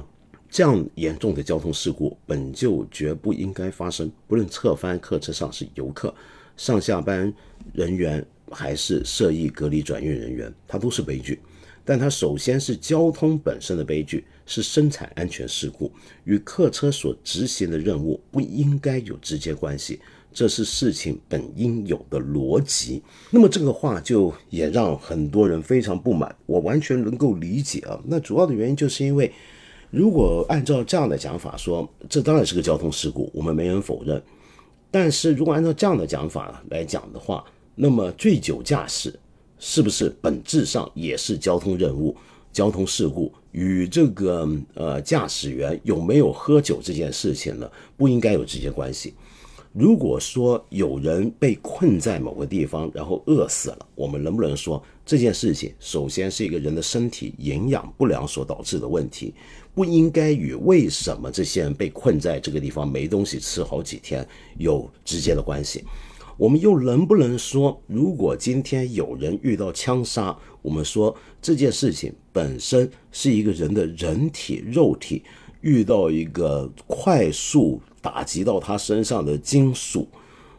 这样严重的交通事故本就绝不应该发生，不论侧翻客车上是游客、上下班人员还是涉疫隔离转运人员，它都是悲剧。但它首先是交通本身的悲剧，是生产安全事故，与客车所执行的任务不应该有直接关系，这是事情本应有的逻辑。那么这个话就也让很多人非常不满，我完全能够理解啊。那主要的原因就是因为。如果按照这样的讲法说，这当然是个交通事故，我们没人否认。但是如果按照这样的讲法来讲的话，那么醉酒驾驶是不是本质上也是交通任务、交通事故？与这个呃驾驶员有没有喝酒这件事情呢，不应该有直接关系。如果说有人被困在某个地方，然后饿死了，我们能不能说这件事情首先是一个人的身体营养不良所导致的问题，不应该与为什么这些人被困在这个地方没东西吃好几天有直接的关系？我们又能不能说，如果今天有人遇到枪杀，我们说这件事情本身是一个人的人体肉体遇到一个快速。打击到他身上的金属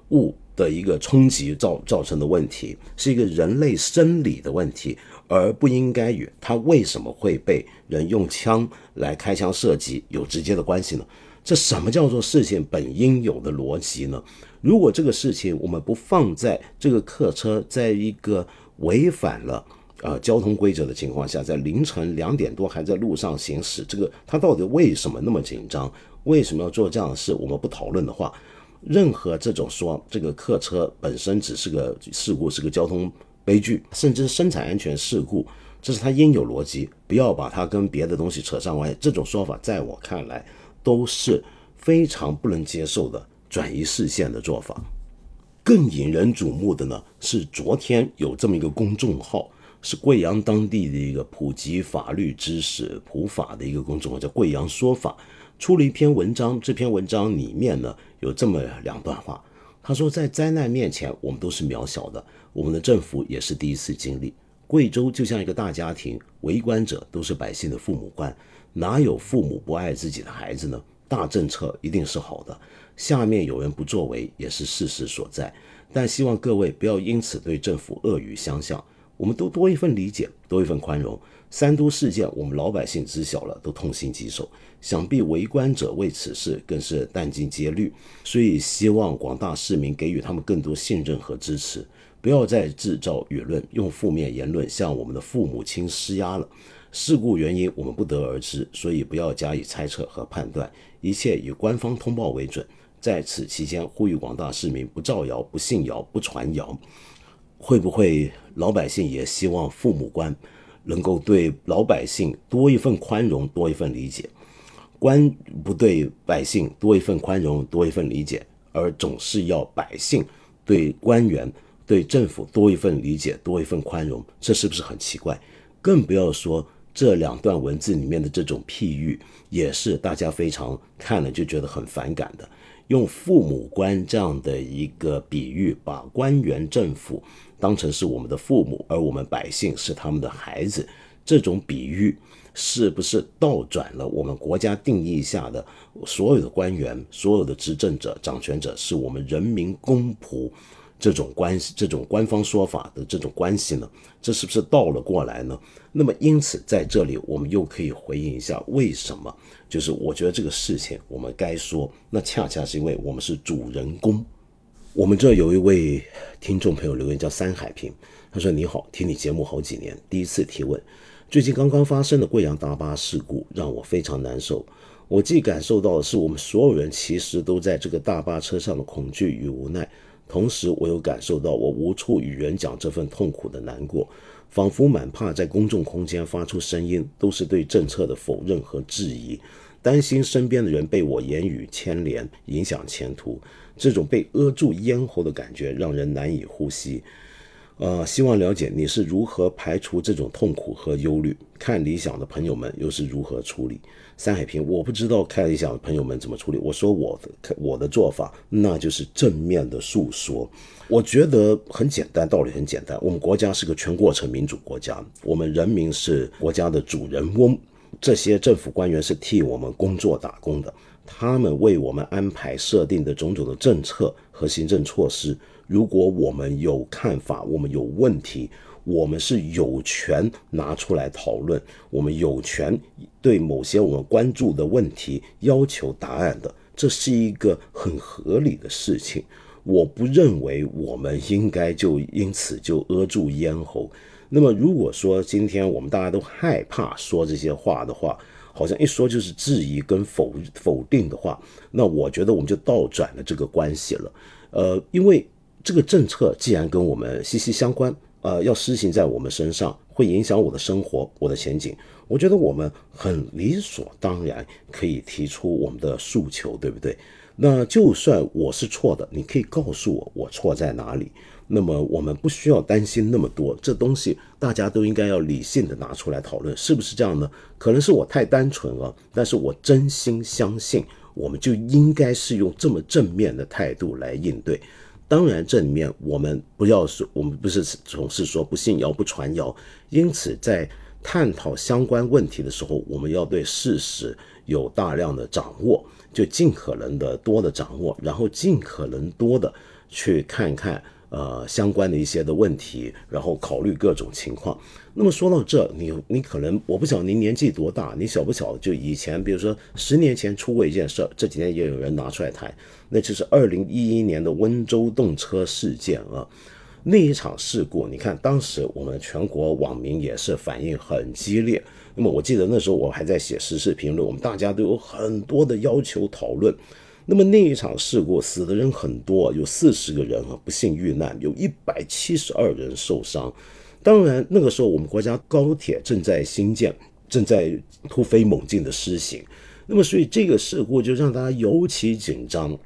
物的一个冲击造造成的问题，是一个人类生理的问题，而不应该与他为什么会被人用枪来开枪射击有直接的关系呢？这什么叫做事情本应有的逻辑呢？如果这个事情我们不放在这个客车在一个违反了呃交通规则的情况下，在凌晨两点多还在路上行驶，这个他到底为什么那么紧张？为什么要做这样的事？我们不讨论的话，任何这种说这个客车本身只是个事故，是个交通悲剧，甚至生产安全事故，这是他应有逻辑，不要把它跟别的东西扯上关系。这种说法在我看来都是非常不能接受的转移视线的做法。更引人瞩目的呢，是昨天有这么一个公众号，是贵阳当地的一个普及法律知识、普法的一个公众号，叫贵阳说法。出了一篇文章，这篇文章里面呢有这么两段话。他说，在灾难面前，我们都是渺小的，我们的政府也是第一次经历。贵州就像一个大家庭，围观者都是百姓的父母官，哪有父母不爱自己的孩子呢？大政策一定是好的，下面有人不作为也是事实所在。但希望各位不要因此对政府恶语相向，我们都多一份理解，多一份宽容。三都事件，我们老百姓知晓了，都痛心疾首。想必围观者为此事更是殚精竭虑，所以希望广大市民给予他们更多信任和支持，不要再制造舆论，用负面言论向我们的父母亲施压了。事故原因我们不得而知，所以不要加以猜测和判断，一切以官方通报为准。在此期间，呼吁广大市民不造谣、不信谣、不传谣。会不会老百姓也希望父母官？能够对老百姓多一份宽容，多一份理解；官不对百姓多一份宽容，多一份理解，而总是要百姓对官员、对政府多一份理解，多一份宽容，这是不是很奇怪？更不要说这两段文字里面的这种譬喻，也是大家非常看了就觉得很反感的。用父母官这样的一个比喻，把官员、政府。当成是我们的父母，而我们百姓是他们的孩子，这种比喻是不是倒转了我们国家定义下的所有的官员、所有的执政者、掌权者是我们人民公仆这种关系、这种官方说法的这种关系呢？这是不是倒了过来呢？那么因此在这里我们又可以回应一下，为什么？就是我觉得这个事情我们该说，那恰恰是因为我们是主人公。我们这有一位听众朋友留言叫三海平，他说：“你好，听你节目好几年，第一次提问。最近刚刚发生的贵阳大巴事故让我非常难受。我既感受到的是我们所有人其实都在这个大巴车上的恐惧与无奈，同时我又感受到我无处与人讲这份痛苦的难过。仿佛满怕在公众空间发出声音，都是对政策的否认和质疑，担心身边的人被我言语牵连，影响前途。这种被扼住咽喉的感觉，让人难以呼吸。呃，希望了解你是如何排除这种痛苦和忧虑。看理想的朋友们又是如何处理？山海平，我不知道看一下朋友们怎么处理。我说我的我的做法，那就是正面的诉说。我觉得很简单，道理很简单。我们国家是个全过程民主国家，我们人民是国家的主人翁，这些政府官员是替我们工作打工的，他们为我们安排设定的种种的政策和行政措施。如果我们有看法，我们有问题，我们是有权拿出来讨论，我们有权对某些我们关注的问题要求答案的，这是一个很合理的事情。我不认为我们应该就因此就扼住咽喉。那么，如果说今天我们大家都害怕说这些话的话，好像一说就是质疑跟否否定的话，那我觉得我们就倒转了这个关系了。呃，因为。这个政策既然跟我们息息相关，呃，要施行在我们身上，会影响我的生活、我的前景。我觉得我们很理所当然可以提出我们的诉求，对不对？那就算我是错的，你可以告诉我我错在哪里。那么我们不需要担心那么多，这东西大家都应该要理性的拿出来讨论，是不是这样呢？可能是我太单纯了，但是我真心相信，我们就应该是用这么正面的态度来应对。当然，这里面我们不要说，我们不是总是说不信谣不传谣。因此，在探讨相关问题的时候，我们要对事实有大量的掌握，就尽可能的多的掌握，然后尽可能多的去看看。呃，相关的一些的问题，然后考虑各种情况。那么说到这，你你可能我不晓得您年纪多大，你晓不晓得？就以前，比如说十年前出过一件事儿，这几天也有人拿出来谈，那就是二零一一年的温州动车事件啊。那一场事故，你看当时我们全国网民也是反应很激烈。那么我记得那时候我还在写时事评论，我们大家都有很多的要求讨论。那么那一场事故死的人很多，有四十个人啊不幸遇难，有一百七十二人受伤。当然那个时候我们国家高铁正在兴建，正在突飞猛进的施行。那么所以这个事故就让大家尤其紧张，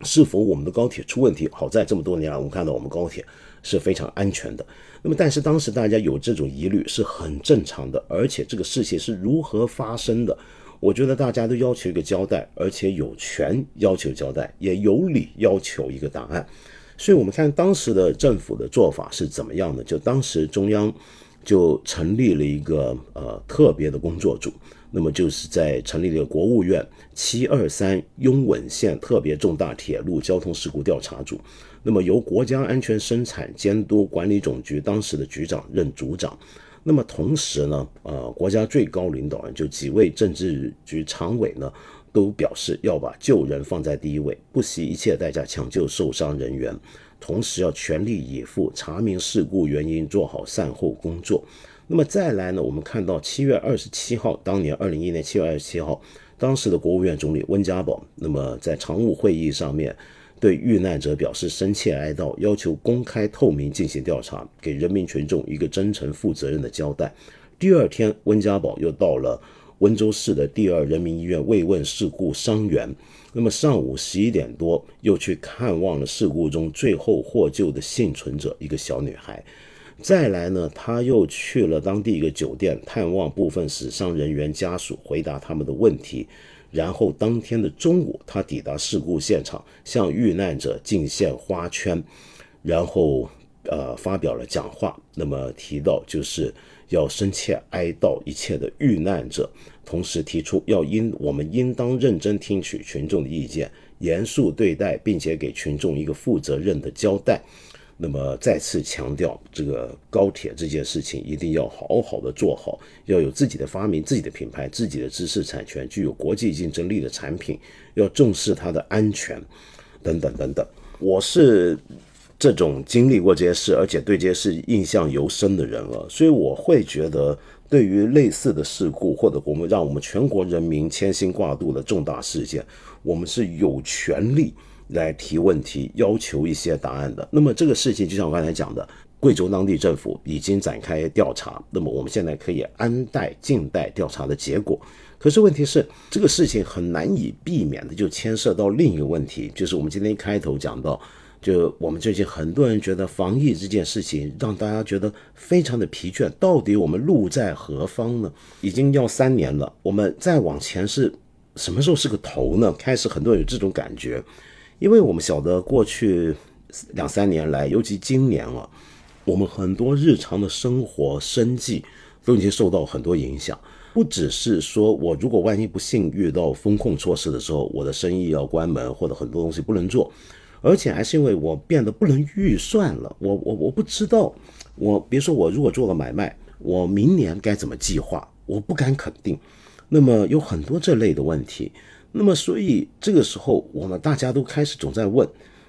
是否我们的高铁出问题？好在这么多年来，我们看到我们高铁是非常安全的。那么但是当时大家有这种疑虑是很正常的，而且这个事情是如何发生的？我觉得大家都要求一个交代，而且有权要求交代，也有理要求一个答案。所以，我们看当时的政府的做法是怎么样的？就当时中央就成立了一个呃特别的工作组，那么就是在成立了国务院七二三拥吻线特别重大铁路交通事故调查组，那么由国家安全生产监督管理总局当时的局长任组长。那么同时呢，呃，国家最高领导人就几位政治局常委呢，都表示要把救人放在第一位，不惜一切代价抢救受伤人员，同时要全力以赴查明事故原因，做好善后工作。那么再来呢，我们看到七月二十七号，当年二零一一年七月二十七号，当时的国务院总理温家宝，那么在常务会议上面。对遇难者表示深切哀悼，要求公开透明进行调查，给人民群众一个真诚负责任的交代。第二天，温家宝又到了温州市的第二人民医院慰问事故伤员。那么上午十一点多，又去看望了事故中最后获救的幸存者，一个小女孩。再来呢，他又去了当地一个酒店，探望部分死伤人员家属，回答他们的问题。然后当天的中午，他抵达事故现场，向遇难者敬献花圈，然后呃发表了讲话。那么提到就是要深切哀悼一切的遇难者，同时提出要应我们应当认真听取群众的意见，严肃对待，并且给群众一个负责任的交代。那么再次强调，这个高铁这件事情一定要好好的做好，要有自己的发明、自己的品牌、自己的知识产权，具有国际竞争力的产品，要重视它的安全，等等等等。我是这种经历过这些事，而且对这些事印象尤深的人了，所以我会觉得，对于类似的事故，或者我们让我们全国人民牵心挂肚的重大事件，我们是有权利。来提问题，要求一些答案的。那么这个事情就像我刚才讲的，贵州当地政府已经展开调查，那么我们现在可以安待静待调查的结果。可是问题是，这个事情很难以避免的就牵涉到另一个问题，就是我们今天一开头讲到，就我们最近很多人觉得防疫这件事情让大家觉得非常的疲倦，到底我们路在何方呢？已经要三年了，我们再往前是什么时候是个头呢？开始很多人有这种感觉，因为我们晓得过去两三年来，尤其今年了，我们很多日常的生活生计都已经受到很多影响。不只是说我如果万一不幸遇到风控措施的时候，我的生意要关门或者很多东西不能做，而且还是因为我变得不能预算了。我我我不知道，我别说我如果做了买卖，我明年该怎么计划，我不敢肯定。那么有很多这类的问题，那么所以这个时候我们大家都开始总在问，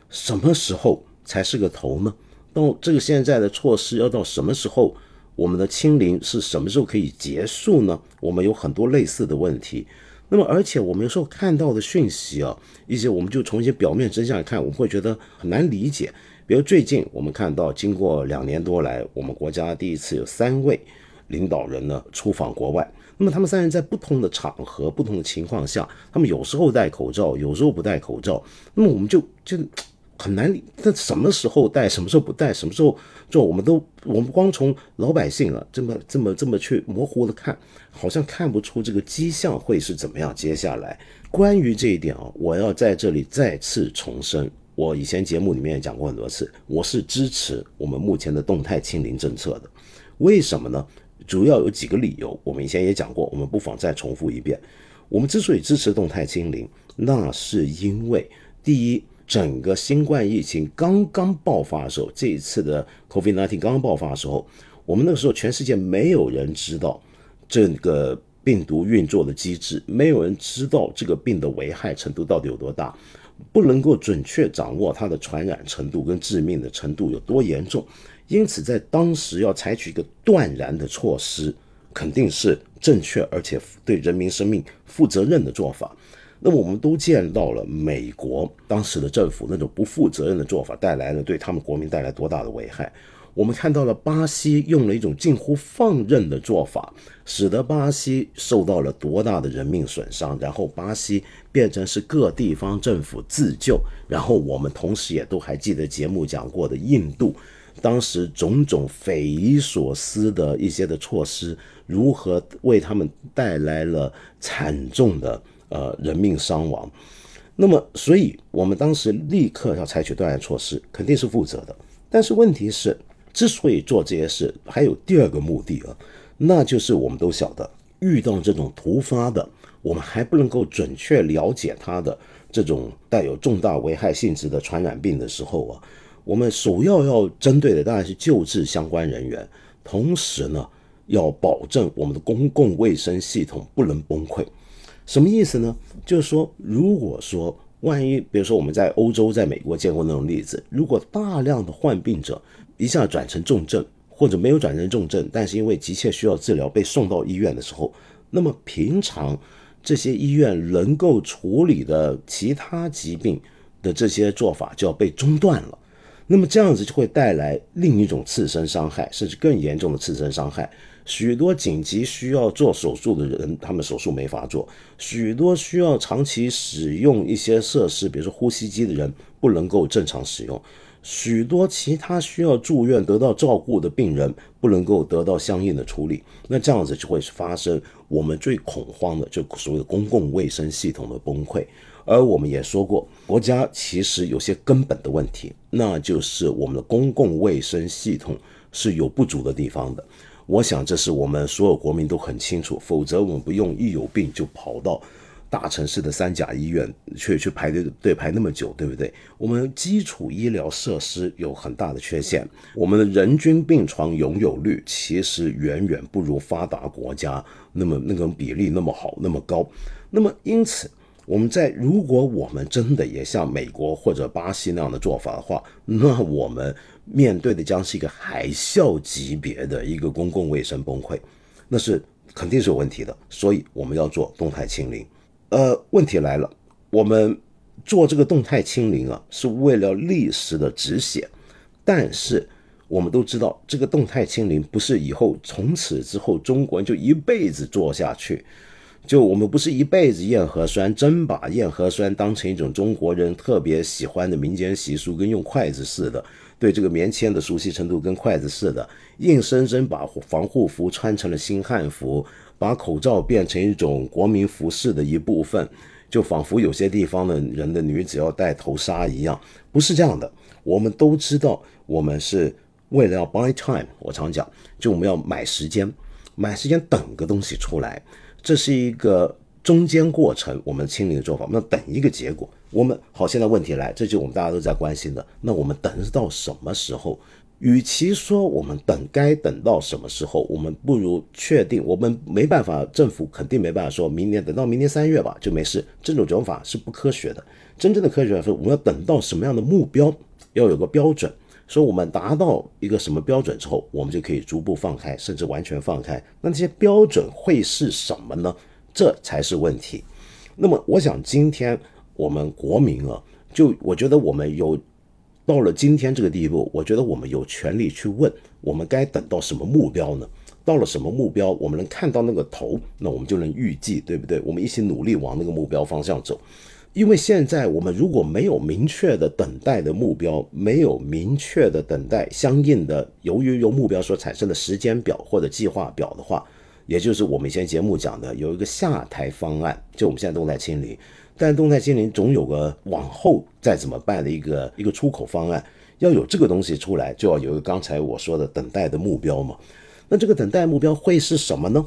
什么时候才是个头呢？到这个现在的措施要到什么时候？我们的清零是什么时候可以结束呢？我们有很多类似的问题。那么，而且我们有时候看到的讯息啊，一些我们就从一些表面真相来看，我们会觉得很难理解。比如最近我们看到，经过两年多来，我们国家第一次有三位领导人呢出访国外。那么他们三人在不同的场合、不同的情况下，他们有时候戴口罩，有时候不戴口罩。那么我们就就。很难理，那什么时候带，什么时候不带，什么时候做，我们都我们光从老百姓啊这么这么这么去模糊的看，好像看不出这个迹象会是怎么样。接下来关于这一点啊，我要在这里再次重申，我以前节目里面也讲过很多次，我是支持我们目前的动态清零政策的。为什么呢？主要有几个理由，我们以前也讲过，我们不妨再重复一遍。我们之所以支持动态清零，那是因为第一。整个新冠疫情刚刚爆发的时候，这一次的 COVID-19 刚刚爆发的时候，我们那个时候全世界没有人知道这个病毒运作的机制，没有人知道这个病的危害程度到底有多大，不能够准确掌握它的传染程度跟致命的程度有多严重，因此在当时要采取一个断然的措施，肯定是正确而且对人民生命负责任的做法。那么我们都见到了美国当时的政府那种不负责任的做法带来了对他们国民带来多大的危害。我们看到了巴西用了一种近乎放任的做法，使得巴西受到了多大的人命损伤。然后巴西变成是各地方政府自救。然后我们同时也都还记得节目讲过的印度，当时种种匪夷所思的一些的措施，如何为他们带来了惨重的。呃，人命伤亡，那么，所以我们当时立刻要采取断然措施，肯定是负责的。但是问题是，之所以做这些事，还有第二个目的啊，那就是我们都晓得，遇到这种突发的，我们还不能够准确了解它的这种带有重大危害性质的传染病的时候啊，我们首要要针对的当然是救治相关人员，同时呢，要保证我们的公共卫生系统不能崩溃。什么意思呢？就是说，如果说万一，比如说我们在欧洲、在美国见过那种例子，如果大量的患病者一下转成重症，或者没有转成重症，但是因为急切需要治疗被送到医院的时候，那么平常这些医院能够处理的其他疾病的这些做法就要被中断了，那么这样子就会带来另一种次生伤害，甚至更严重的次生伤害。许多紧急需要做手术的人，他们手术没法做；许多需要长期使用一些设施，比如说呼吸机的人，不能够正常使用；许多其他需要住院得到照顾的病人，不能够得到相应的处理。那这样子就会发生我们最恐慌的，就所谓的公共卫生系统的崩溃。而我们也说过，国家其实有些根本的问题，那就是我们的公共卫生系统是有不足的地方的。我想这是我们所有国民都很清楚，否则我们不用一有病就跑到大城市的三甲医院去去排队队排那么久，对不对？我们基础医疗设施有很大的缺陷，我们的人均病床拥有率其实远远不如发达国家那么那种比例那么好那么高，那么因此。我们在如果我们真的也像美国或者巴西那样的做法的话，那我们面对的将是一个海啸级别的一个公共卫生崩溃，那是肯定是有问题的。所以我们要做动态清零。呃，问题来了，我们做这个动态清零啊，是为了历史的止血，但是我们都知道，这个动态清零不是以后从此之后中国人就一辈子做下去。就我们不是一辈子验核酸，真把验核酸当成一种中国人特别喜欢的民间习俗，跟用筷子似的，对这个棉签的熟悉程度跟筷子似的，硬生生把防护服穿成了新汉服，把口罩变成一种国民服饰的一部分，就仿佛有些地方的人的女子要戴头纱一样，不是这样的。我们都知道，我们是为了要 buy time，我常讲，就我们要买时间，买时间等个东西出来。这是一个中间过程，我们清零的做法，我们要等一个结果。我们好，现在问题来，这就我们大家都在关心的。那我们等到什么时候？与其说我们等该等到什么时候，我们不如确定，我们没办法，政府肯定没办法说明年等到明年三月吧就没事。这种讲法是不科学的。真正的科学是，我们要等到什么样的目标，要有个标准。说我们达到一个什么标准之后，我们就可以逐步放开，甚至完全放开。那这些标准会是什么呢？这才是问题。那么，我想今天我们国民啊，就我觉得我们有到了今天这个地步，我觉得我们有权利去问：我们该等到什么目标呢？到了什么目标，我们能看到那个头，那我们就能预计，对不对？我们一起努力往那个目标方向走。因为现在我们如果没有明确的等待的目标，没有明确的等待相应的由于由目标所产生的时间表或者计划表的话，也就是我们以前节目讲的有一个下台方案，就我们现在动态清零，但动态清零总有个往后再怎么办的一个一个出口方案，要有这个东西出来，就要有一个刚才我说的等待的目标嘛。那这个等待目标会是什么呢？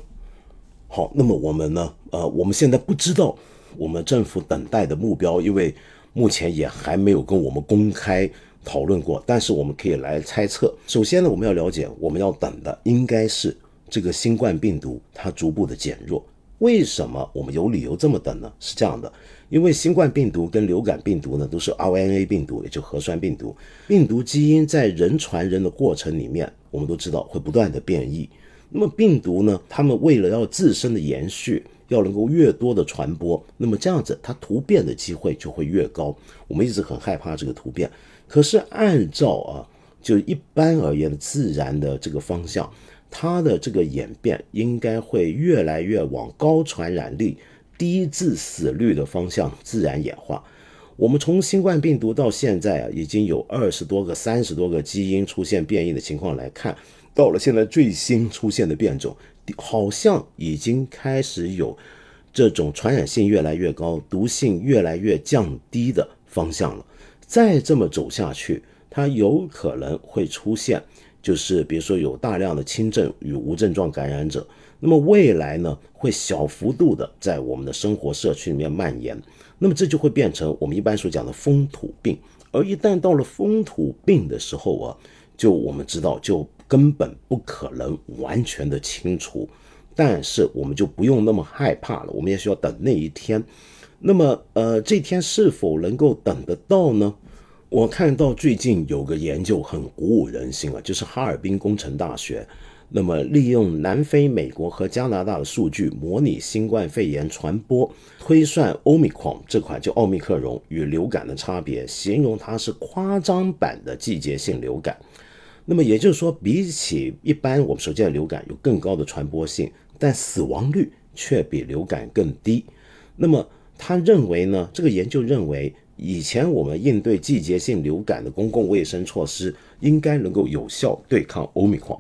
好，那么我们呢？呃，我们现在不知道。我们政府等待的目标，因为目前也还没有跟我们公开讨论过，但是我们可以来猜测。首先呢，我们要了解，我们要等的应该是这个新冠病毒它逐步的减弱。为什么我们有理由这么等呢？是这样的，因为新冠病毒跟流感病毒呢都是 RNA 病毒，也就核酸病毒。病毒基因在人传人的过程里面，我们都知道会不断的变异。那么病毒呢，它们为了要自身的延续。要能够越多的传播，那么这样子它突变的机会就会越高。我们一直很害怕这个突变，可是按照啊，就一般而言的自然的这个方向，它的这个演变应该会越来越往高传染力、低致死率的方向自然演化。我们从新冠病毒到现在啊，已经有二十多个、三十多个基因出现变异的情况来看，到了现在最新出现的变种。好像已经开始有这种传染性越来越高、毒性越来越降低的方向了。再这么走下去，它有可能会出现，就是比如说有大量的轻症与无症状感染者。那么未来呢，会小幅度的在我们的生活社区里面蔓延。那么这就会变成我们一般所讲的风土病。而一旦到了风土病的时候啊，就我们知道就。根本不可能完全的清除，但是我们就不用那么害怕了。我们也需要等那一天。那么，呃，这天是否能够等得到呢？我看到最近有个研究很鼓舞人心啊，就是哈尔滨工程大学，那么利用南非、美国和加拿大的数据模拟新冠肺炎传播，推算欧米狂这款就奥密克戎与流感的差别，形容它是夸张版的季节性流感。那么也就是说，比起一般我们所见的流感有更高的传播性，但死亡率却比流感更低。那么他认为呢？这个研究认为，以前我们应对季节性流感的公共卫生措施应该能够有效对抗欧米克。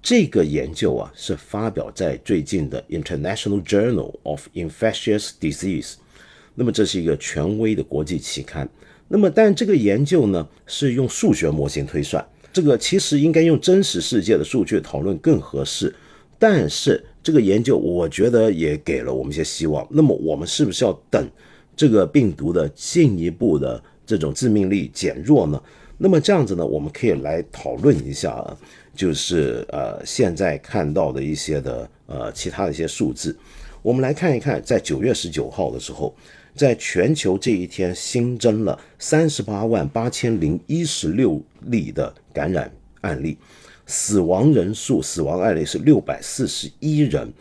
这个研究啊，是发表在最近的 International Journal of Infectious Disease。那么这是一个权威的国际期刊。那么但这个研究呢，是用数学模型推算。这个其实应该用真实世界的数据讨论更合适，但是这个研究我觉得也给了我们一些希望。那么我们是不是要等这个病毒的进一步的这种致命力减弱呢？那么这样子呢，我们可以来讨论一下啊，就是呃现在看到的一些的呃其他的一些数字，我们来看一看，在九月十九号的时候。在全球这一天新增了三十八万八千零一十六例的感染案例，死亡人数、死亡案例是六百四十一人。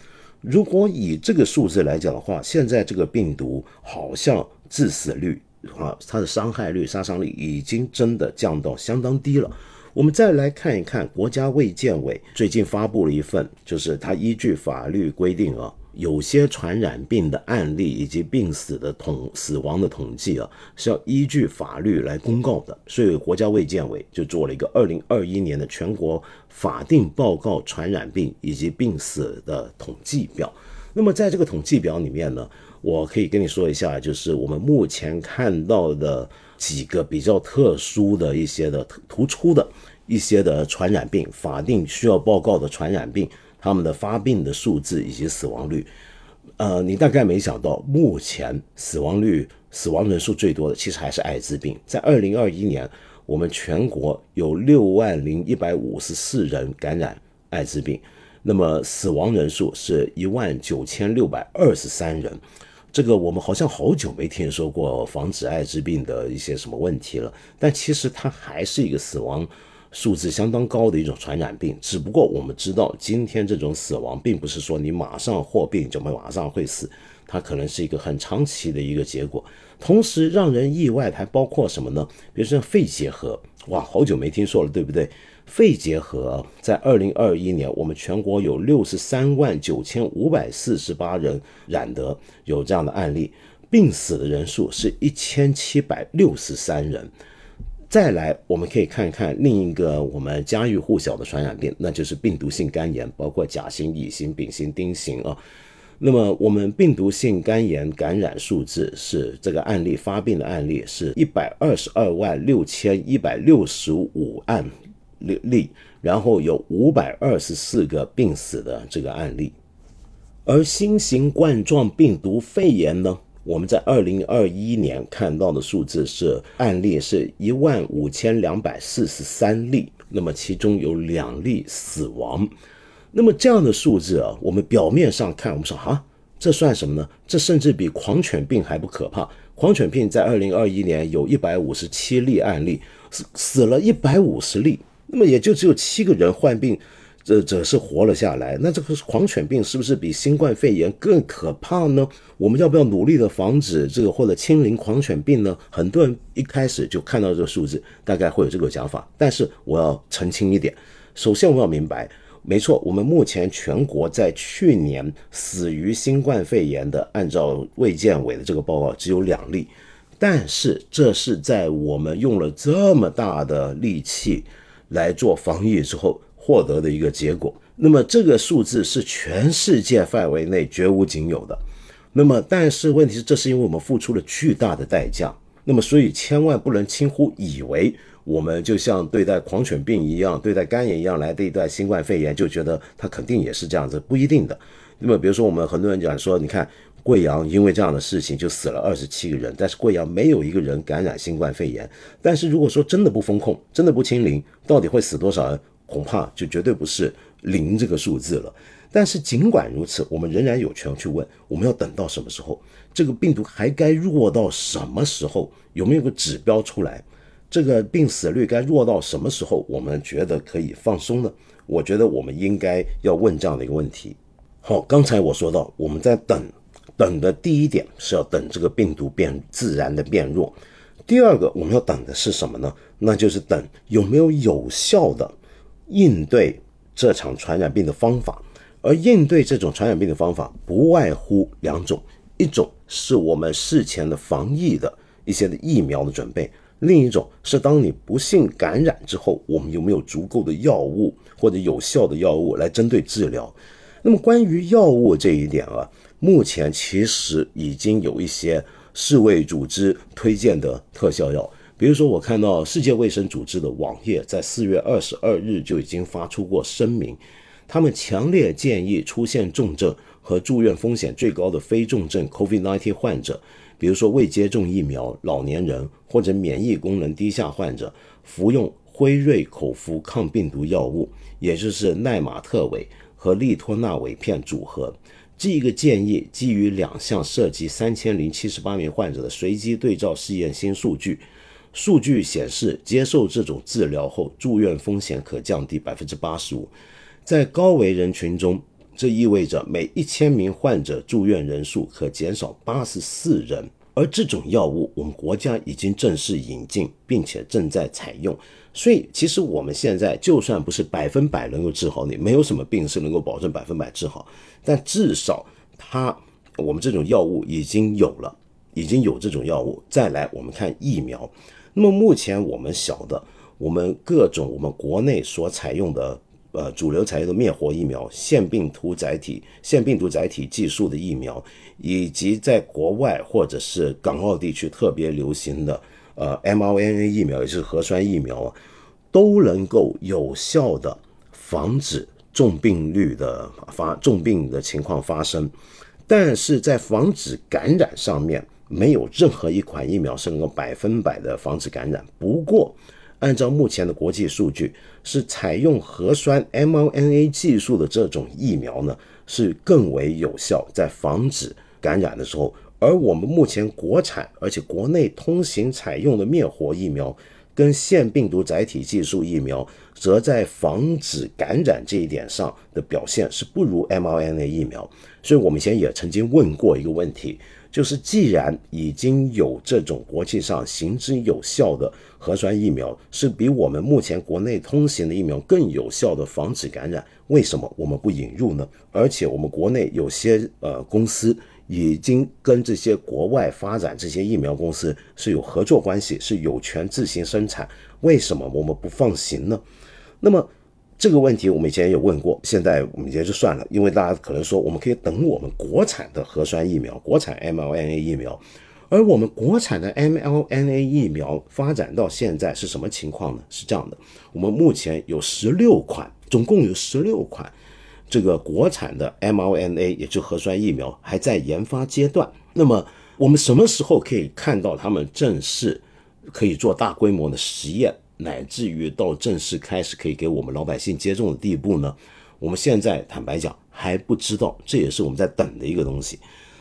如果以这个数字来讲的话，现在这个病毒好像致死率啊，它的伤害率、杀伤力已经真的降到相当低了。我们再来看一看国家卫健委最近发布了一份，就是它依据法律规定啊。有些传染病的案例以及病死的统死亡的统计啊，是要依据法律来公告的。所以国家卫健委就做了一个二零二一年的全国法定报告传染病以及病死的统计表。那么在这个统计表里面呢，我可以跟你说一下，就是我们目前看到的几个比较特殊的一些的突出的一些的传染病，法定需要报告的传染病。他们的发病的数字以及死亡率，呃，你大概没想到，目前死亡率、死亡人数最多的其实还是艾滋病。在二零二一年，我们全国有六万零一百五十四人感染艾滋病，那么死亡人数是一万九千六百二十三人。这个我们好像好久没听说过防止艾滋病的一些什么问题了，但其实它还是一个死亡。数字相当高的一种传染病，只不过我们知道，今天这种死亡并不是说你马上获病就马上会死，它可能是一个很长期的一个结果。同时让人意外的还包括什么呢？比如说肺结核，哇，好久没听说了，对不对？肺结核在二零二一年，我们全国有六十三万九千五百四十八人染得，有这样的案例，病死的人数是一千七百六十三人。再来，我们可以看看另一个我们家喻户晓的传染病，那就是病毒性肝炎，包括甲型、乙型、丙型、丁型啊。那么，我们病毒性肝炎感染数字是这个案例发病的案例是一百二十二万六千一百六十五案例，然后有五百二十四个病死的这个案例，而新型冠状病毒肺炎呢？我们在二零二一年看到的数字是案例是一万五千两百四十三例，那么其中有两例死亡。那么这样的数字啊，我们表面上看，我们说啊，这算什么呢？这甚至比狂犬病还不可怕。狂犬病在二零二一年有一百五十七例案例，死死了一百五十例，那么也就只有七个人患病。这这是活了下来，那这个狂犬病是不是比新冠肺炎更可怕呢？我们要不要努力的防止这个或者清零狂犬病呢？很多人一开始就看到这个数字，大概会有这个想法。但是我要澄清一点，首先我们要明白，没错，我们目前全国在去年死于新冠肺炎的，按照卫健委的这个报告只有两例，但是这是在我们用了这么大的力气来做防疫之后。获得的一个结果，那么这个数字是全世界范围内绝无仅有的。那么，但是问题是，这是因为我们付出了巨大的代价。那么，所以千万不能轻忽，以为我们就像对待狂犬病一样，对待肝炎一样来对待新冠肺炎，就觉得它肯定也是这样子，不一定的。那么，比如说我们很多人讲说，你看贵阳因为这样的事情就死了二十七个人，但是贵阳没有一个人感染新冠肺炎。但是如果说真的不封控，真的不清零，到底会死多少人？恐怕就绝对不是零这个数字了。但是尽管如此，我们仍然有权去问：我们要等到什么时候？这个病毒还该弱到什么时候？有没有个指标出来？这个病死率该弱到什么时候？我们觉得可以放松呢？我觉得我们应该要问这样的一个问题。好，刚才我说到，我们在等，等的第一点是要等这个病毒变自然的变弱。第二个，我们要等的是什么呢？那就是等有没有有效的。应对这场传染病的方法，而应对这种传染病的方法不外乎两种：一种是我们事前的防疫的一些的疫苗的准备；另一种是当你不幸感染之后，我们有没有足够的药物或者有效的药物来针对治疗。那么关于药物这一点啊，目前其实已经有一些世卫组织推荐的特效药。比如说，我看到世界卫生组织的网页在四月二十二日就已经发出过声明，他们强烈建议出现重症和住院风险最高的非重症 COVID-19 患者，比如说未接种疫苗、老年人或者免疫功能低下患者，服用辉瑞口服抗病毒药物，也就是奈玛特韦和利托那韦片组合。这个建议基于两项涉及三千零七十八名患者的随机对照试验新数据。数据显示，接受这种治疗后，住院风险可降低百分之八十五。在高危人群中，这意味着每一千名患者住院人数可减少八十四人。而这种药物我们国家已经正式引进，并且正在采用。所以，其实我们现在就算不是百分百能够治好你，没有什么病是能够保证百分百治好，但至少它我们这种药物已经有了，已经有这种药物。再来，我们看疫苗。那么目前我们晓得，我们各种我们国内所采用的呃主流采用的灭活疫苗、腺病毒载体、腺病毒载体技术的疫苗，以及在国外或者是港澳地区特别流行的。呃，mRNA 疫苗也就是核酸疫苗啊，都能够有效的防止重病率的发重病的情况发生，但是在防止感染上面，没有任何一款疫苗是能够百分百的防止感染。不过，按照目前的国际数据，是采用核酸 mRNA 技术的这种疫苗呢，是更为有效，在防止感染的时候。而我们目前国产而且国内通行采用的灭活疫苗，跟腺病毒载体技术疫苗，则在防止感染这一点上的表现是不如 mRNA 疫苗。所以，我们以前也曾经问过一个问题，就是既然已经有这种国际上行之有效的核酸疫苗，是比我们目前国内通行的疫苗更有效的防止感染，为什么我们不引入呢？而且，我们国内有些呃公司。已经跟这些国外发展这些疫苗公司是有合作关系，是有权自行生产。为什么我们不放行呢？那么这个问题我们以前也有问过，现在我们也就算了，因为大家可能说我们可以等我们国产的核酸疫苗、国产 mRNA 疫苗，而我们国产的 mRNA 疫苗发展到现在是什么情况呢？是这样的，我们目前有十六款，总共有十六款。这个国产的 mRNA，也就核酸疫苗，还在研发阶段。那么，我们什么时候可以看到他们正式可以做大规模的实验，乃至于到正式开始可以给我们老百姓接种的地步呢？我们现在坦白讲还不知道，这也是我们在等的一个东西。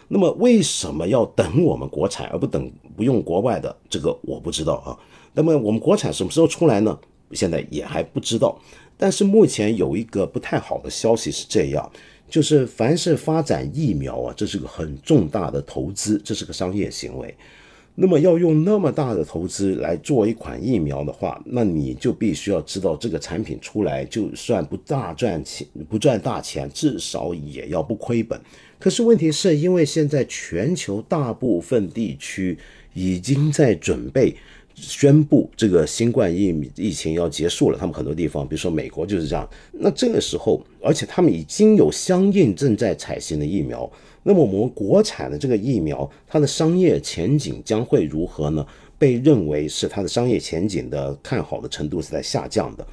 那么，为什么要等我们国产而不等不用国外的？这个我不知道啊。那么，我们国产什么时候出来呢？现在也还不知道。但是目前有一个不太好的消息是这样，就是凡是发展疫苗啊，这是个很重大的投资，这是个商业行为。那么要用那么大的投资来做一款疫苗的话，那你就必须要知道这个产品出来，就算不大赚钱，不赚大钱，至少也要不亏本。可是问题是因为现在全球大部分地区已经在准备。宣布这个新冠疫疫情要结束了，他们很多地方，比如说美国就是这样。那这个时候，而且他们已经有相应正在采行的疫苗，那么我们国产的这个疫苗，它的商业前景将会如何呢？被认为是它的商业前景的看好的程度是在下降的。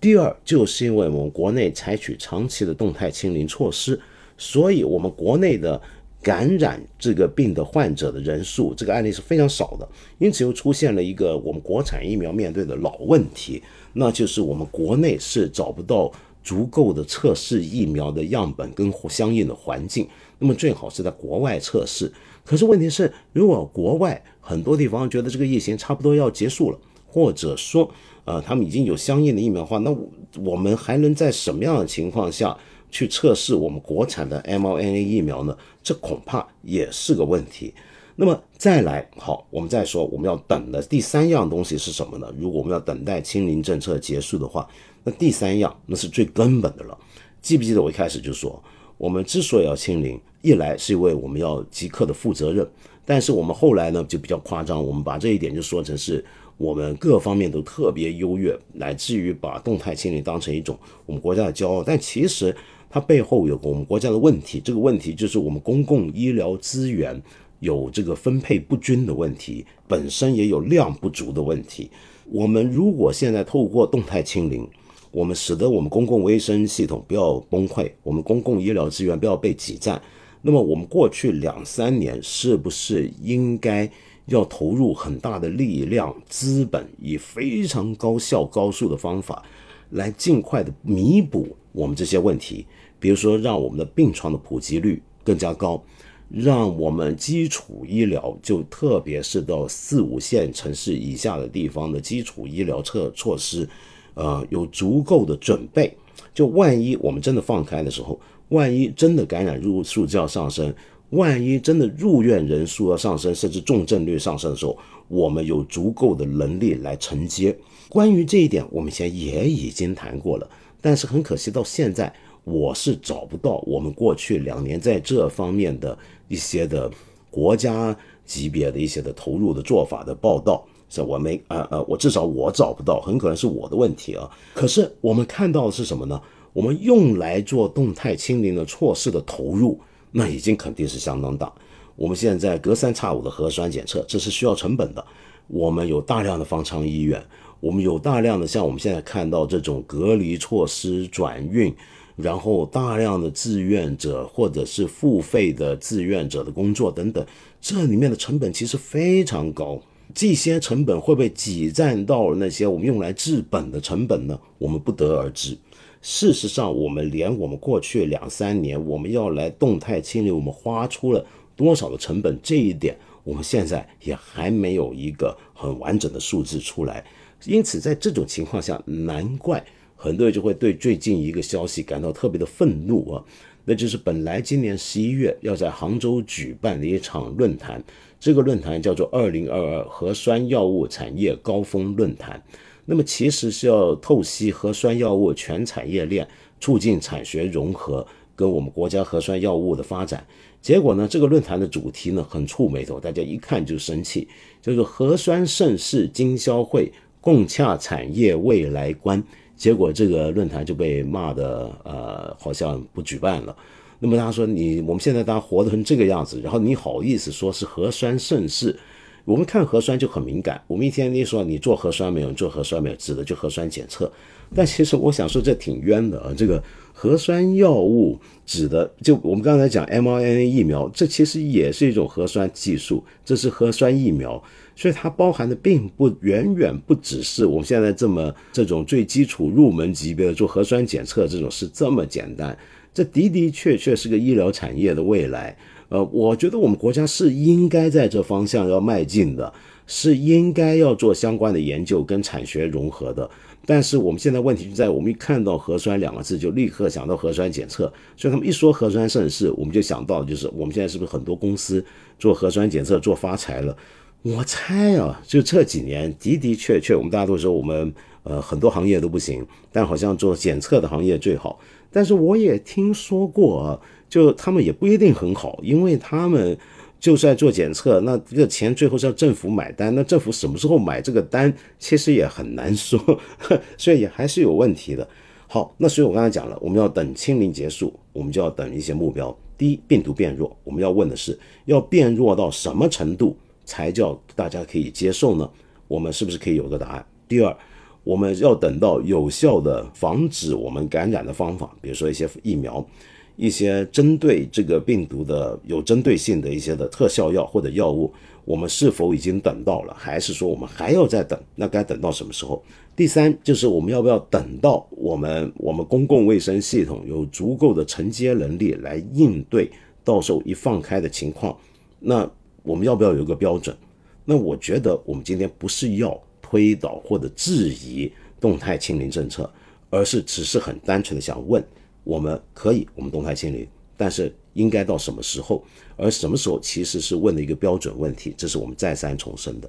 第二，就是因为我们国内采取长期的动态清零措施，所以我们国内的。感染这个病的患者的人数，这个案例是非常少的，因此又出现了一个我们国产疫苗面对的老问题，那就是我们国内是找不到足够的测试疫苗的样本跟相应的环境，那么最好是在国外测试。可是问题是，如果国外很多地方觉得这个疫情差不多要结束了，或者说，呃，他们已经有相应的疫苗的话，那我们还能在什么样的情况下？去测试我们国产的 mRNA 疫苗呢？这恐怕也是个问题。那么再来，好，我们再说我们要等的第三样东西是什么呢？如果我们要等待清零政策结束的话，那第三样那是最根本的了。记不记得我一开始就说，我们之所以要清零，一来是因为我们要即刻的负责任，但是我们后来呢就比较夸张，我们把这一点就说成是我们各方面都特别优越，乃至于把动态清零当成一种我们国家的骄傲，但其实。它背后有我们国家的问题，这个问题就是我们公共医疗资源有这个分配不均的问题，本身也有量不足的问题。我们如果现在透过动态清零，我们使得我们公共卫生系统不要崩溃，我们公共医疗资源不要被挤占，那么我们过去两三年是不是应该要投入很大的力量、资本，以非常高效、高速的方法来尽快的弥补我们这些问题？比如说，让我们的病床的普及率更加高，让我们基础医疗，就特别是到四五线城市以下的地方的基础医疗措措施，呃，有足够的准备。就万一我们真的放开的时候，万一真的感染入数就要上升，万一真的入院人数要上升，甚至重症率上升的时候，我们有足够的能力来承接。关于这一点，我们以前也已经谈过了，但是很可惜，到现在我是找不到我们过去两年在这方面的一些的国家级别的一些的投入的做法的报道。是我没呃呃，我至少我找不到，很可能是我的问题啊。可是我们看到的是什么呢？我们用来做动态清零的措施的投入，那已经肯定是相当大。我们现在隔三差五的核酸检测，这是需要成本的。我们有大量的方舱医院，我们有大量的像我们现在看到这种隔离措施转运，然后大量的志愿者或者是付费的志愿者的工作等等，这里面的成本其实非常高。这些成本会不会挤占到那些我们用来治本的成本呢？我们不得而知。事实上，我们连我们过去两三年我们要来动态清理，我们花出了多少的成本，这一点我们现在也还没有一个很完整的数字出来。因此，在这种情况下，难怪很多人就会对最近一个消息感到特别的愤怒啊！那就是本来今年十一月要在杭州举办的一场论坛。这个论坛叫做“二零二二核酸药物产业高峰论坛”，那么其实是要透析核酸药物全产业链，促进产学融合，跟我们国家核酸药物的发展。结果呢，这个论坛的主题呢很触眉头，大家一看就生气，叫做“核酸盛世经销会，共洽产业未来观”。结果这个论坛就被骂的呃，好像不举办了。那么他说：“你我们现在大家活得成这个样子，然后你好意思说是核酸盛世？我们看核酸就很敏感。我们一天一说你做核酸没有，你做核酸没有，指的就核酸检测。但其实我想说这挺冤的啊！这个核酸药物指的就我们刚才讲 mRNA 疫苗，这其实也是一种核酸技术，这是核酸疫苗，所以它包含的并不远远不只是我们现在这么这种最基础入门级别的做核酸检测这种是这么简单。”这的的确确是个医疗产业的未来，呃，我觉得我们国家是应该在这方向要迈进的，是应该要做相关的研究跟产学融合的。但是我们现在问题就在，我们一看到核酸两个字就立刻想到核酸检测，所以他们一说核酸盛世，我们就想到就是我们现在是不是很多公司做核酸检测做发财了？我猜啊，就这几年的的确确，我们大家都说我们呃很多行业都不行，但好像做检测的行业最好。但是我也听说过，就他们也不一定很好，因为他们就算做检测，那这个钱最后是要政府买单，那政府什么时候买这个单，其实也很难说，所以也还是有问题的。好，那所以我刚才讲了，我们要等清零结束，我们就要等一些目标。第一，病毒变弱，我们要问的是，要变弱到什么程度才叫大家可以接受呢？我们是不是可以有个答案？第二。我们要等到有效的防止我们感染的方法，比如说一些疫苗，一些针对这个病毒的有针对性的一些的特效药或者药物，我们是否已经等到了，还是说我们还要再等？那该等到什么时候？第三就是我们要不要等到我们我们公共卫生系统有足够的承接能力来应对，到时候一放开的情况，那我们要不要有一个标准？那我觉得我们今天不是要。推导或者质疑动态清零政策，而是只是很单纯的想问：我们可以我们动态清零，但是应该到什么时候？而什么时候其实是问的一个标准问题，这是我们再三重申的。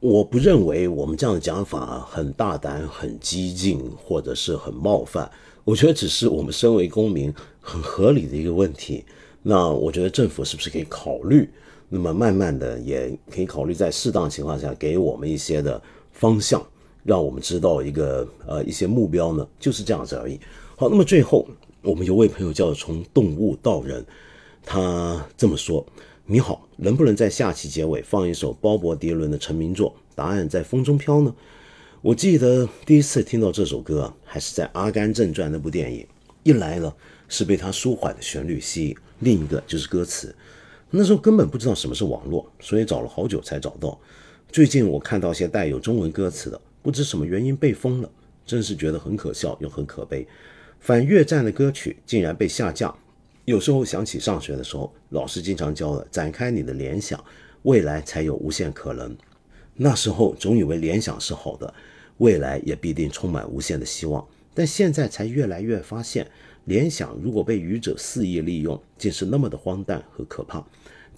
我不认为我们这样的讲法很大胆、很激进，或者是很冒犯。我觉得只是我们身为公民很合理的一个问题。那我觉得政府是不是可以考虑？那么慢慢的也可以考虑在适当情况下给我们一些的。方向让我们知道一个呃一些目标呢，就是这样子而已。好，那么最后我们有位朋友叫从动物到人，他这么说：你好，能不能在下期结尾放一首鲍勃迪伦的成名作《答案在风中飘》呢？我记得第一次听到这首歌还是在《阿甘正传》那部电影，一来呢是被它舒缓的旋律吸引，另一个就是歌词。那时候根本不知道什么是网络，所以找了好久才找到。最近我看到些带有中文歌词的，不知什么原因被封了，真是觉得很可笑又很可悲。反越战的歌曲竟然被下架。有时候想起上学的时候，老师经常教的“展开你的联想，未来才有无限可能”。那时候总以为联想是好的，未来也必定充满无限的希望。但现在才越来越发现，联想如果被愚者肆意利用，竟是那么的荒诞和可怕。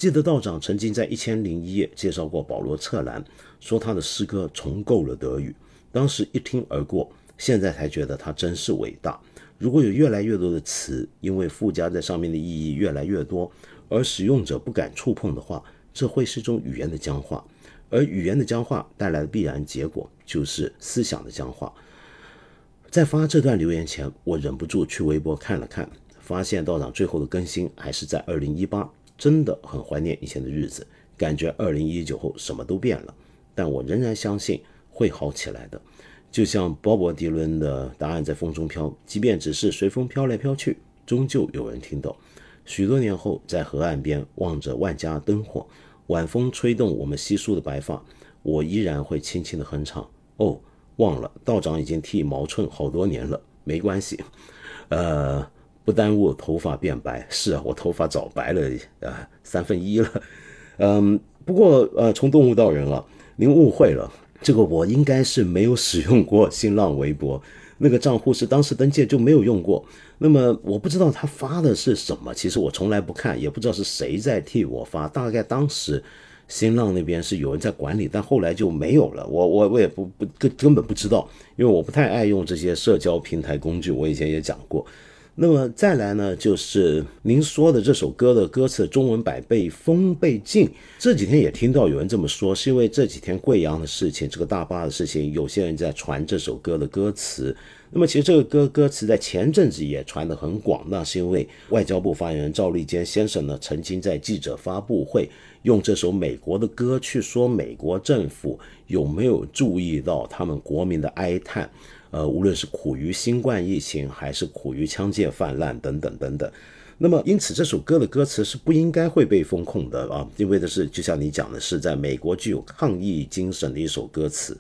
记得道长曾经在一千零一夜介绍过保罗·策兰，说他的诗歌重构了德语。当时一听而过，现在才觉得他真是伟大。如果有越来越多的词，因为附加在上面的意义越来越多，而使用者不敢触碰的话，这会是种语言的僵化。而语言的僵化带来的必然结果，就是思想的僵化。在发这段留言前，我忍不住去微博看了看，发现道长最后的更新还是在二零一八。真的很怀念以前的日子，感觉二零一九后什么都变了，但我仍然相信会好起来的。就像鲍勃迪伦的《答案在风中飘》，即便只是随风飘来飘去，终究有人听到。许多年后，在河岸边望着万家灯火，晚风吹动我们稀疏的白发，我依然会轻轻地哼唱。哦，忘了，道长已经剃毛寸好多年了，没关系，呃。不耽误头发变白，是啊，我头发早白了呃三分一了，嗯，不过呃从动物到人啊，您误会了，这个我应该是没有使用过新浪微博，那个账户是当时登记就没有用过，那么我不知道他发的是什么，其实我从来不看，也不知道是谁在替我发，大概当时新浪那边是有人在管理，但后来就没有了，我我我也不不根根本不知道，因为我不太爱用这些社交平台工具，我以前也讲过。那么再来呢，就是您说的这首歌的歌词中文版被封被禁。这几天也听到有人这么说，是因为这几天贵阳的事情，这个大巴的事情，有些人在传这首歌的歌词。那么其实这个歌歌词在前阵子也传得很广，那是因为外交部发言人赵立坚先生呢，曾经在记者发布会用这首美国的歌去说美国政府有没有注意到他们国民的哀叹。呃，无论是苦于新冠疫情，还是苦于枪械泛滥等等等等，那么因此这首歌的歌词是不应该会被封控的啊，因为的是就像你讲的，是在美国具有抗议精神的一首歌词。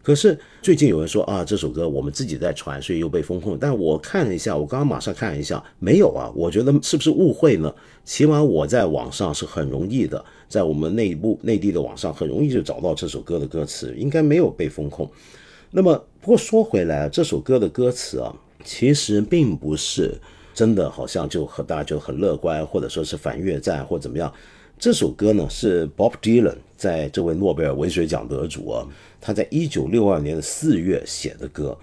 可是最近有人说啊，这首歌我们自己在传，所以又被封控。但我看了一下，我刚刚马上看了一下，没有啊，我觉得是不是误会呢？起码我在网上是很容易的，在我们内部内地的网上很容易就找到这首歌的歌词，应该没有被封控。那么，不过说回来，这首歌的歌词啊，其实并不是真的，好像就和大家就很乐观，或者说是反越战或怎么样。这首歌呢，是 Bob Dylan 在这位诺贝尔文学奖得主啊，他在一九六二年的四月写的歌。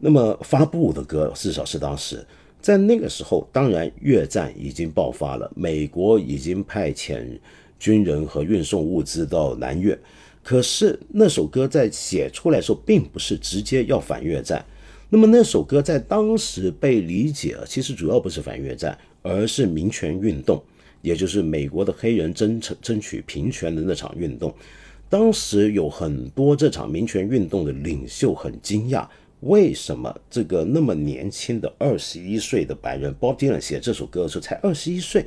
那么发布的歌，至少是当时在那个时候，当然越战已经爆发了，美国已经派遣军人和运送物资到南越。可是那首歌在写出来的时候，并不是直接要反越战。那么那首歌在当时被理解，其实主要不是反越战，而是民权运动，也就是美国的黑人争争取平权的那场运动。当时有很多这场民权运动的领袖很惊讶，为什么这个那么年轻的二十一岁的白人 Bob Dylan 写这首歌的时候才二十一岁，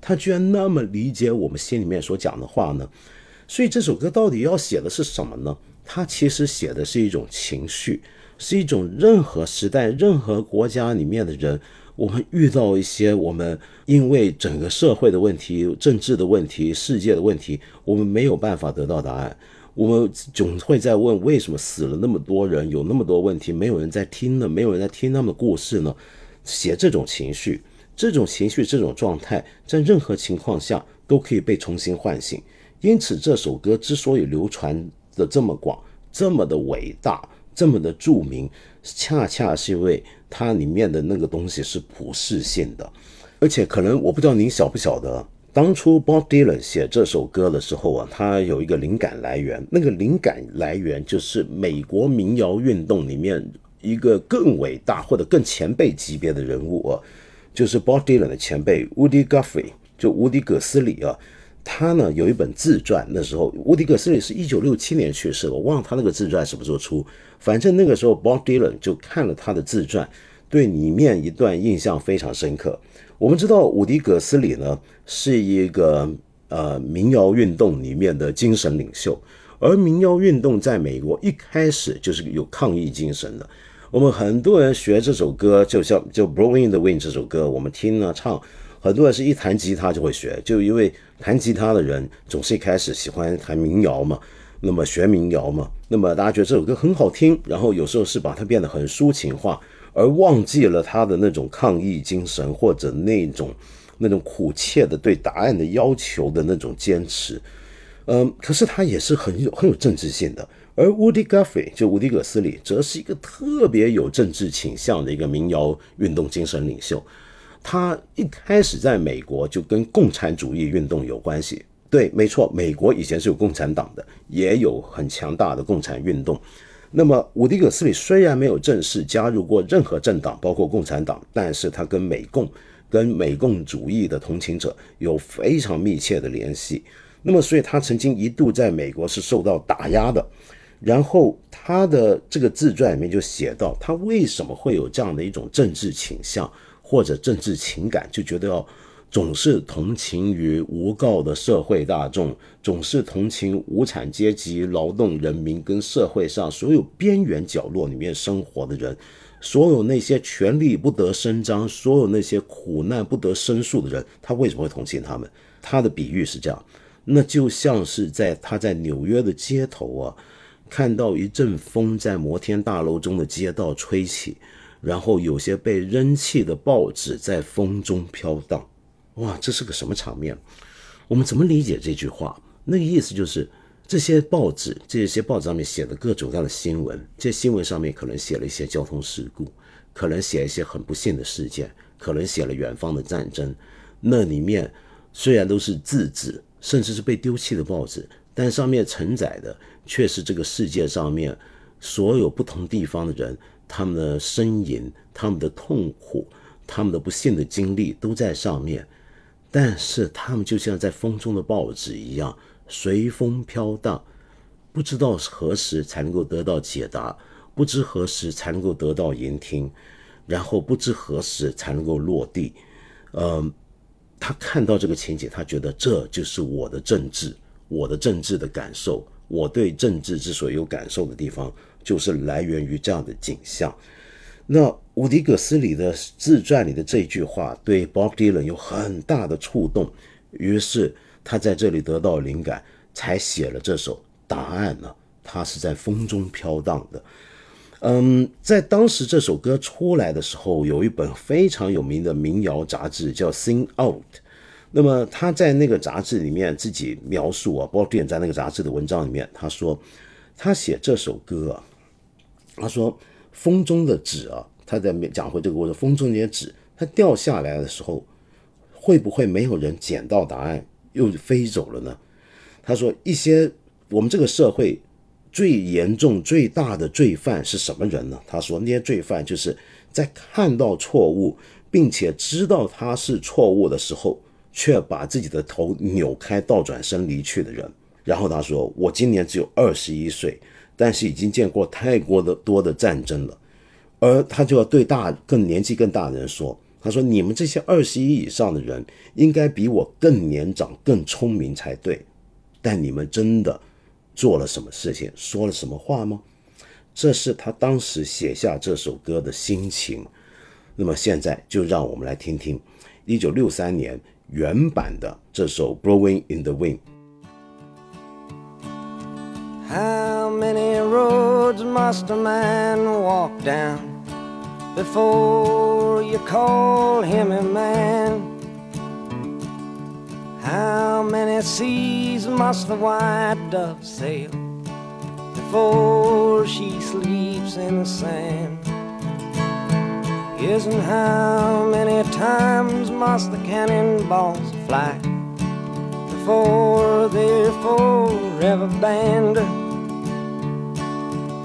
他居然那么理解我们心里面所讲的话呢？所以这首歌到底要写的是什么呢？它其实写的是一种情绪，是一种任何时代、任何国家里面的人，我们遇到一些我们因为整个社会的问题、政治的问题、世界的问题，我们没有办法得到答案，我们总会在问：为什么死了那么多人，有那么多问题，没有人在听呢？没有人在听他们的故事呢？写这种情绪，这种情绪，这种状态，在任何情况下都可以被重新唤醒。因此，这首歌之所以流传的这么广、这么的伟大、这么的著名，恰恰是因为它里面的那个东西是普世性的。而且，可能我不知道您晓不晓得，当初 Bob Dylan 写这首歌的时候啊，他有一个灵感来源，那个灵感来源就是美国民谣运动里面一个更伟大或者更前辈级别的人物啊，就是 Bob Dylan 的前辈 Woody Guthrie，就乌迪·葛斯里啊。他呢有一本自传，那时候乌迪·格斯里是一九六七年去世，我忘了他那个自传什么时候出。反正那个时候，Bob Dylan 就看了他的自传，对里面一段印象非常深刻。我们知道伍迪·葛斯里呢是一个呃民谣运动里面的精神领袖，而民谣运动在美国一开始就是有抗议精神的。我们很多人学这首歌，就像就《Blowing the Wind》这首歌，我们听了唱。很多人是一弹吉他就会学，就因为弹吉他的人总是一开始喜欢弹民谣嘛，那么学民谣嘛，那么大家觉得这首歌很好听，然后有时候是把它变得很抒情化，而忘记了他的那种抗议精神，或者那种那种苦切的对答案的要求的那种坚持。嗯，可是他也是很有很有政治性的。而 Woody Guthrie 就伍迪·葛斯里，则是一个特别有政治倾向的一个民谣运动精神领袖。他一开始在美国就跟共产主义运动有关系。对，没错，美国以前是有共产党的，也有很强大的共产运动。那么，伍迪·葛斯里虽然没有正式加入过任何政党，包括共产党，但是他跟美共、跟美共主义的同情者有非常密切的联系。那么，所以他曾经一度在美国是受到打压的。然后，他的这个自传里面就写到，他为什么会有这样的一种政治倾向或者政治情感，就觉得要。总是同情于无告的社会大众，总是同情无产阶级、劳动人民跟社会上所有边缘角落里面生活的人，所有那些权力不得伸张、所有那些苦难不得申诉的人，他为什么会同情他们？他的比喻是这样，那就像是在他在纽约的街头啊，看到一阵风在摩天大楼中的街道吹起，然后有些被扔弃的报纸在风中飘荡。哇，这是个什么场面？我们怎么理解这句话？那个意思就是，这些报纸，这些报纸上面写的各种各样的新闻，这些新闻上面可能写了一些交通事故，可能写一些很不幸的事件，可能写了远方的战争。那里面虽然都是自纸，甚至是被丢弃的报纸，但上面承载的却是这个世界上面所有不同地方的人，他们的呻吟，他们的痛苦，他们的不幸的经历都在上面。但是他们就像在风中的报纸一样，随风飘荡，不知道何时才能够得到解答，不知何时才能够得到聆听，然后不知何时才能够落地。嗯，他看到这个情景，他觉得这就是我的政治，我的政治的感受，我对政治之所以有感受的地方，就是来源于这样的景象。那伍迪·葛斯里的自传里的这句话对 Bob Dylan 有很大的触动，于是他在这里得到灵感，才写了这首《答案》呢。他是在风中飘荡的。嗯，在当时这首歌出来的时候，有一本非常有名的民谣杂志叫《Sing Out》。那么他在那个杂志里面自己描述啊，Bob Dylan 在那个杂志的文章里面，他说他写这首歌啊，他说。风中的纸啊，他在讲回这个过程。风中那些纸，它掉下来的时候，会不会没有人捡到答案又飞走了呢？他说，一些我们这个社会最严重、最大的罪犯是什么人呢？他说，那些罪犯就是在看到错误，并且知道他是错误的时候，却把自己的头扭开、倒转身离去的人。然后他说，我今年只有二十一岁。但是已经见过太多的多的战争了，而他就要对大更年纪更大的人说：“他说你们这些二十一以上的人，应该比我更年长、更聪明才对。但你们真的做了什么事情，说了什么话吗？”这是他当时写下这首歌的心情。那么现在就让我们来听听一九六三年原版的这首《Blowing in the Wind》。How many roads must a man walk down before you call him a man? How many seas must the white dove sail before she sleeps in the sand? Yes, and how many times must the cannonballs fly before they're forever banned?